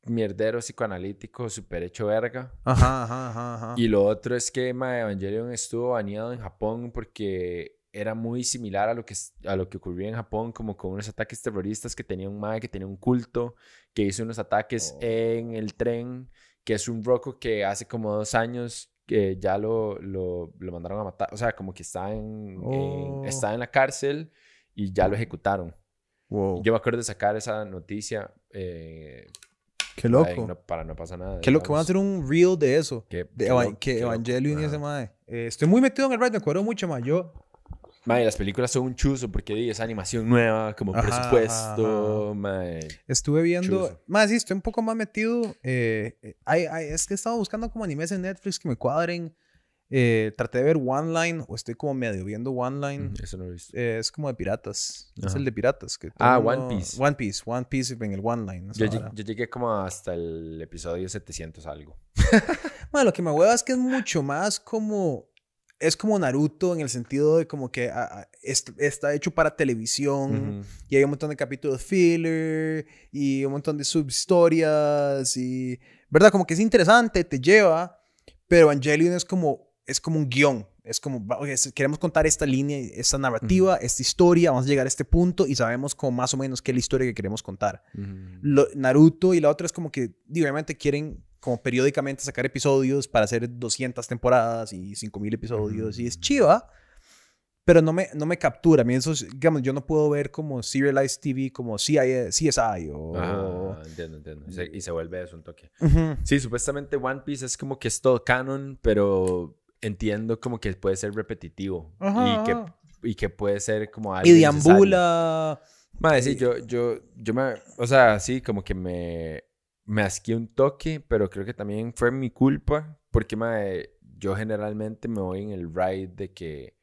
mierdero psicoanalítico súper hecho verga. Ajá, ajá, ajá, ajá. Y lo otro es que mae, Evangelion estuvo baneado en Japón porque era muy similar a lo que, a lo que ocurría en Japón, como con unos ataques terroristas que tenía un mae que tenía un culto, que hizo unos ataques Oh. en el tren, que es un roco que hace como dos años que ya lo, lo, lo mandaron a matar, o sea, como que está en, en- Oh. está en la cárcel y ya lo ejecutaron. Wow. Yo me acuerdo de sacar esa noticia eh, Qué ay, loco. no- para no pasar nada. Qué loco. Van a hacer un reel de eso. Qué- De qué Eva- que. Evangelion y ese mae. Eh, estoy muy metido en el ride, me acuerdo mucho, mae. Yo, Mae, las películas son un chuzo porque di, es animación nueva, como Ajá, presupuesto, ajá. mae. Estuve viendo, más sí, estoy un poco más metido. eh, eh, hay- hay- es que he estado buscando como animes en Netflix que me cuadren. Eh, traté de ver One Line, o estoy como medio viendo One Line. Mm, Eso no lo he visto. Eh, es como de piratas. Es el de piratas. Que Ah, One Piece. One Piece, One Piece en el One Line. Yo, lleg- vara. yo llegué como hasta el episodio 700 algo. (laughs) Bueno, lo que me hueva es que es mucho más como. Es como Naruto en el sentido de como que ah, ah, est- está hecho para televisión. Y hay un montón de capítulos filler y un montón de subhistorias y, ¿verdad? Como que es interesante, te lleva, pero Evangelion es como, es como un guion. Es como, va- ok, es- queremos contar esta línea, esta narrativa, esta historia, vamos a llegar a este punto y sabemos como más o menos qué es la historia que queremos contar. Ujú. Lo- Naruto y la otra es como que, digo, obviamente quieren como periódicamente sacar episodios para hacer 200 temporadas y 5000 episodios y es chiva, pero no me, no me captura. A mí eso, es- digamos, yo no puedo ver como Serialized TV como CI, CSI o... Ah, entiendo, entiendo. Y se, y se vuelve eso un toque. Sí, supuestamente One Piece es como que es todo canon, pero entiendo como que puede ser repetitivo. Ajá, y, que, ajá. y que puede ser como algo Y deambula... Madre, sí, yo, yo, yo me, o sea, sí, como que me, me asqué un toque, pero creo que también fue mi culpa, porque, madre, yo generalmente me voy en el ride de que,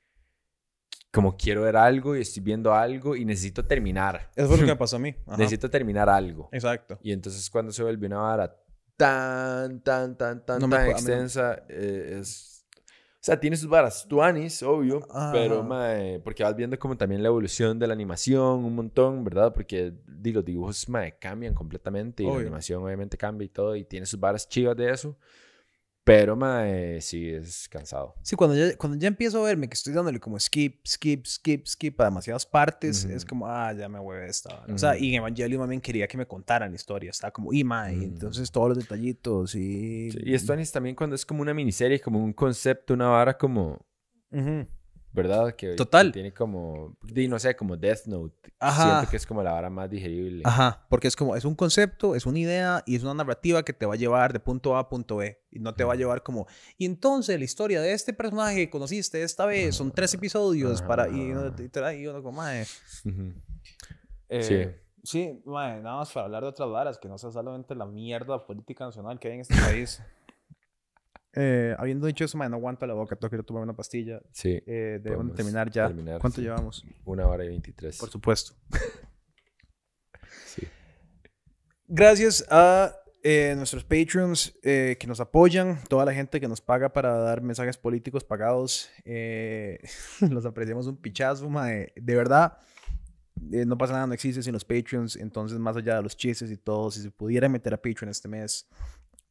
como quiero ver algo y estoy viendo algo y necesito terminar. Eso fue lo que me (laughs) pasó a mí. Ajá. Necesito terminar algo. Exacto. Y entonces cuando se vuelve una vara tan, tan, tan, tan, No tan cu- a mí no- extensa, eh, es... O sea, tiene sus varas tuanis, obvio, pero, mae, porque vas viendo como también la evolución de la animación un montón, ¿verdad? Porque, di, los dibujos, mae, cambian completamente y la animación obviamente cambia y todo, y tiene sus varas chivas de eso. Pero, mae, sí, es cansado. Sí, cuando ya, cuando ya empiezo a verme que estoy dándole como skip, skip, skip, skip a demasiadas partes, es como, ah, ya me hueve esta. O sea, y en Evangelion también quería que me contaran la historia. Estaba como, y ma, y Mm. entonces todos los detallitos y... Sí, y esto es también cuando es como una miniserie, como un concepto, una vara como... ¿Verdad? Que, Total. que tiene como, di, no sé, como Death Note. Ajá. Siento que es como la vara más digerible. Ajá, porque es como, es un concepto, es una idea y es una narrativa que te va a llevar de punto A a punto B. Y no te va a llevar como, y entonces la historia de este personaje que conociste esta vez son tres episodios para... Y, uno- y da- y uno como, mae. Eh, sí, mae, nada más para hablar de otras varas, que no sea solamente la mierda política nacional que hay en este país. Eh, habiendo dicho eso, mae, no aguanto la boca, tengo que ir a tomar una pastilla. Sí, Eh, debemos terminar ya. terminar, ¿Cuánto sí. llevamos? una hora y veintitrés. Por supuesto. Sí. Gracias a eh, nuestros Patreons eh, que nos apoyan, toda la gente que nos paga para dar mensajes políticos pagados. eh, (laughs) los apreciamos un pichazo, mae. De verdad, eh, no pasa nada, no existe sin los Patreons. Entonces, más allá de los chistes y todo, si se pudiera meter a Patreon este mes,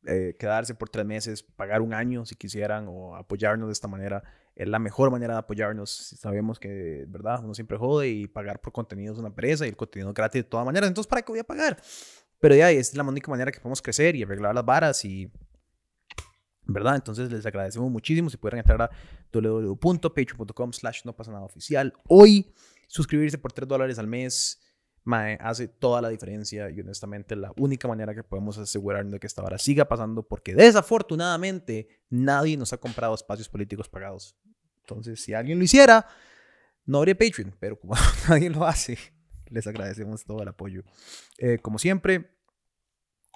eh, quedarse por tres meses, pagar un año si quisieran o apoyarnos de esta manera. Es la mejor manera de apoyarnos. Sabemos que, ¿verdad? Uno siempre jode y pagar por contenido es una empresa y el contenido es gratis de todas maneras. Entonces, ¿para qué voy a pagar? Pero ya, es la única manera que podemos crecer y arreglar las varas y ¿verdad? Entonces les agradecemos muchísimo. Si pudieran entrar a www.patreon.com slash no pasa nada oficial. Hoy, suscribirse por 3 dólares al mes mae, hace toda la diferencia y honestamente la única manera que podemos asegurarnos de que esta hora siga pasando porque desafortunadamente nadie nos ha comprado espacios políticos pagados. Entonces, si alguien lo hiciera, no habría Patreon, pero como (laughs) nadie lo hace, les agradecemos todo el apoyo. Eh, como siempre,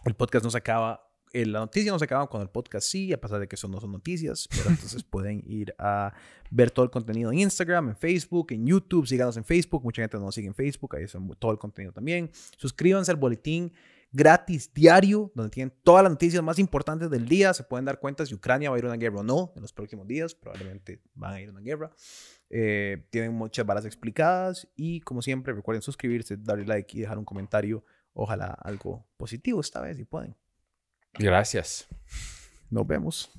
el podcast no se acaba la noticia no se acaba cuando el podcast sí, a pesar de que eso no son noticias, pero (laughs) entonces pueden ir a ver todo el contenido en Instagram, en Facebook, en YouTube, síganos en Facebook, mucha gente no nos sigue en Facebook, ahí está todo el contenido también. Suscríbanse al boletín gratis diario, donde tienen todas las noticias más importantes del día, se pueden dar cuenta si Ucrania va a ir a una guerra o no en los próximos días, probablemente van a ir a una guerra. Eh, tienen muchas balas explicadas y como siempre recuerden suscribirse, darle like y dejar un comentario, ojalá algo positivo esta vez si pueden. Gracias. Nos vemos.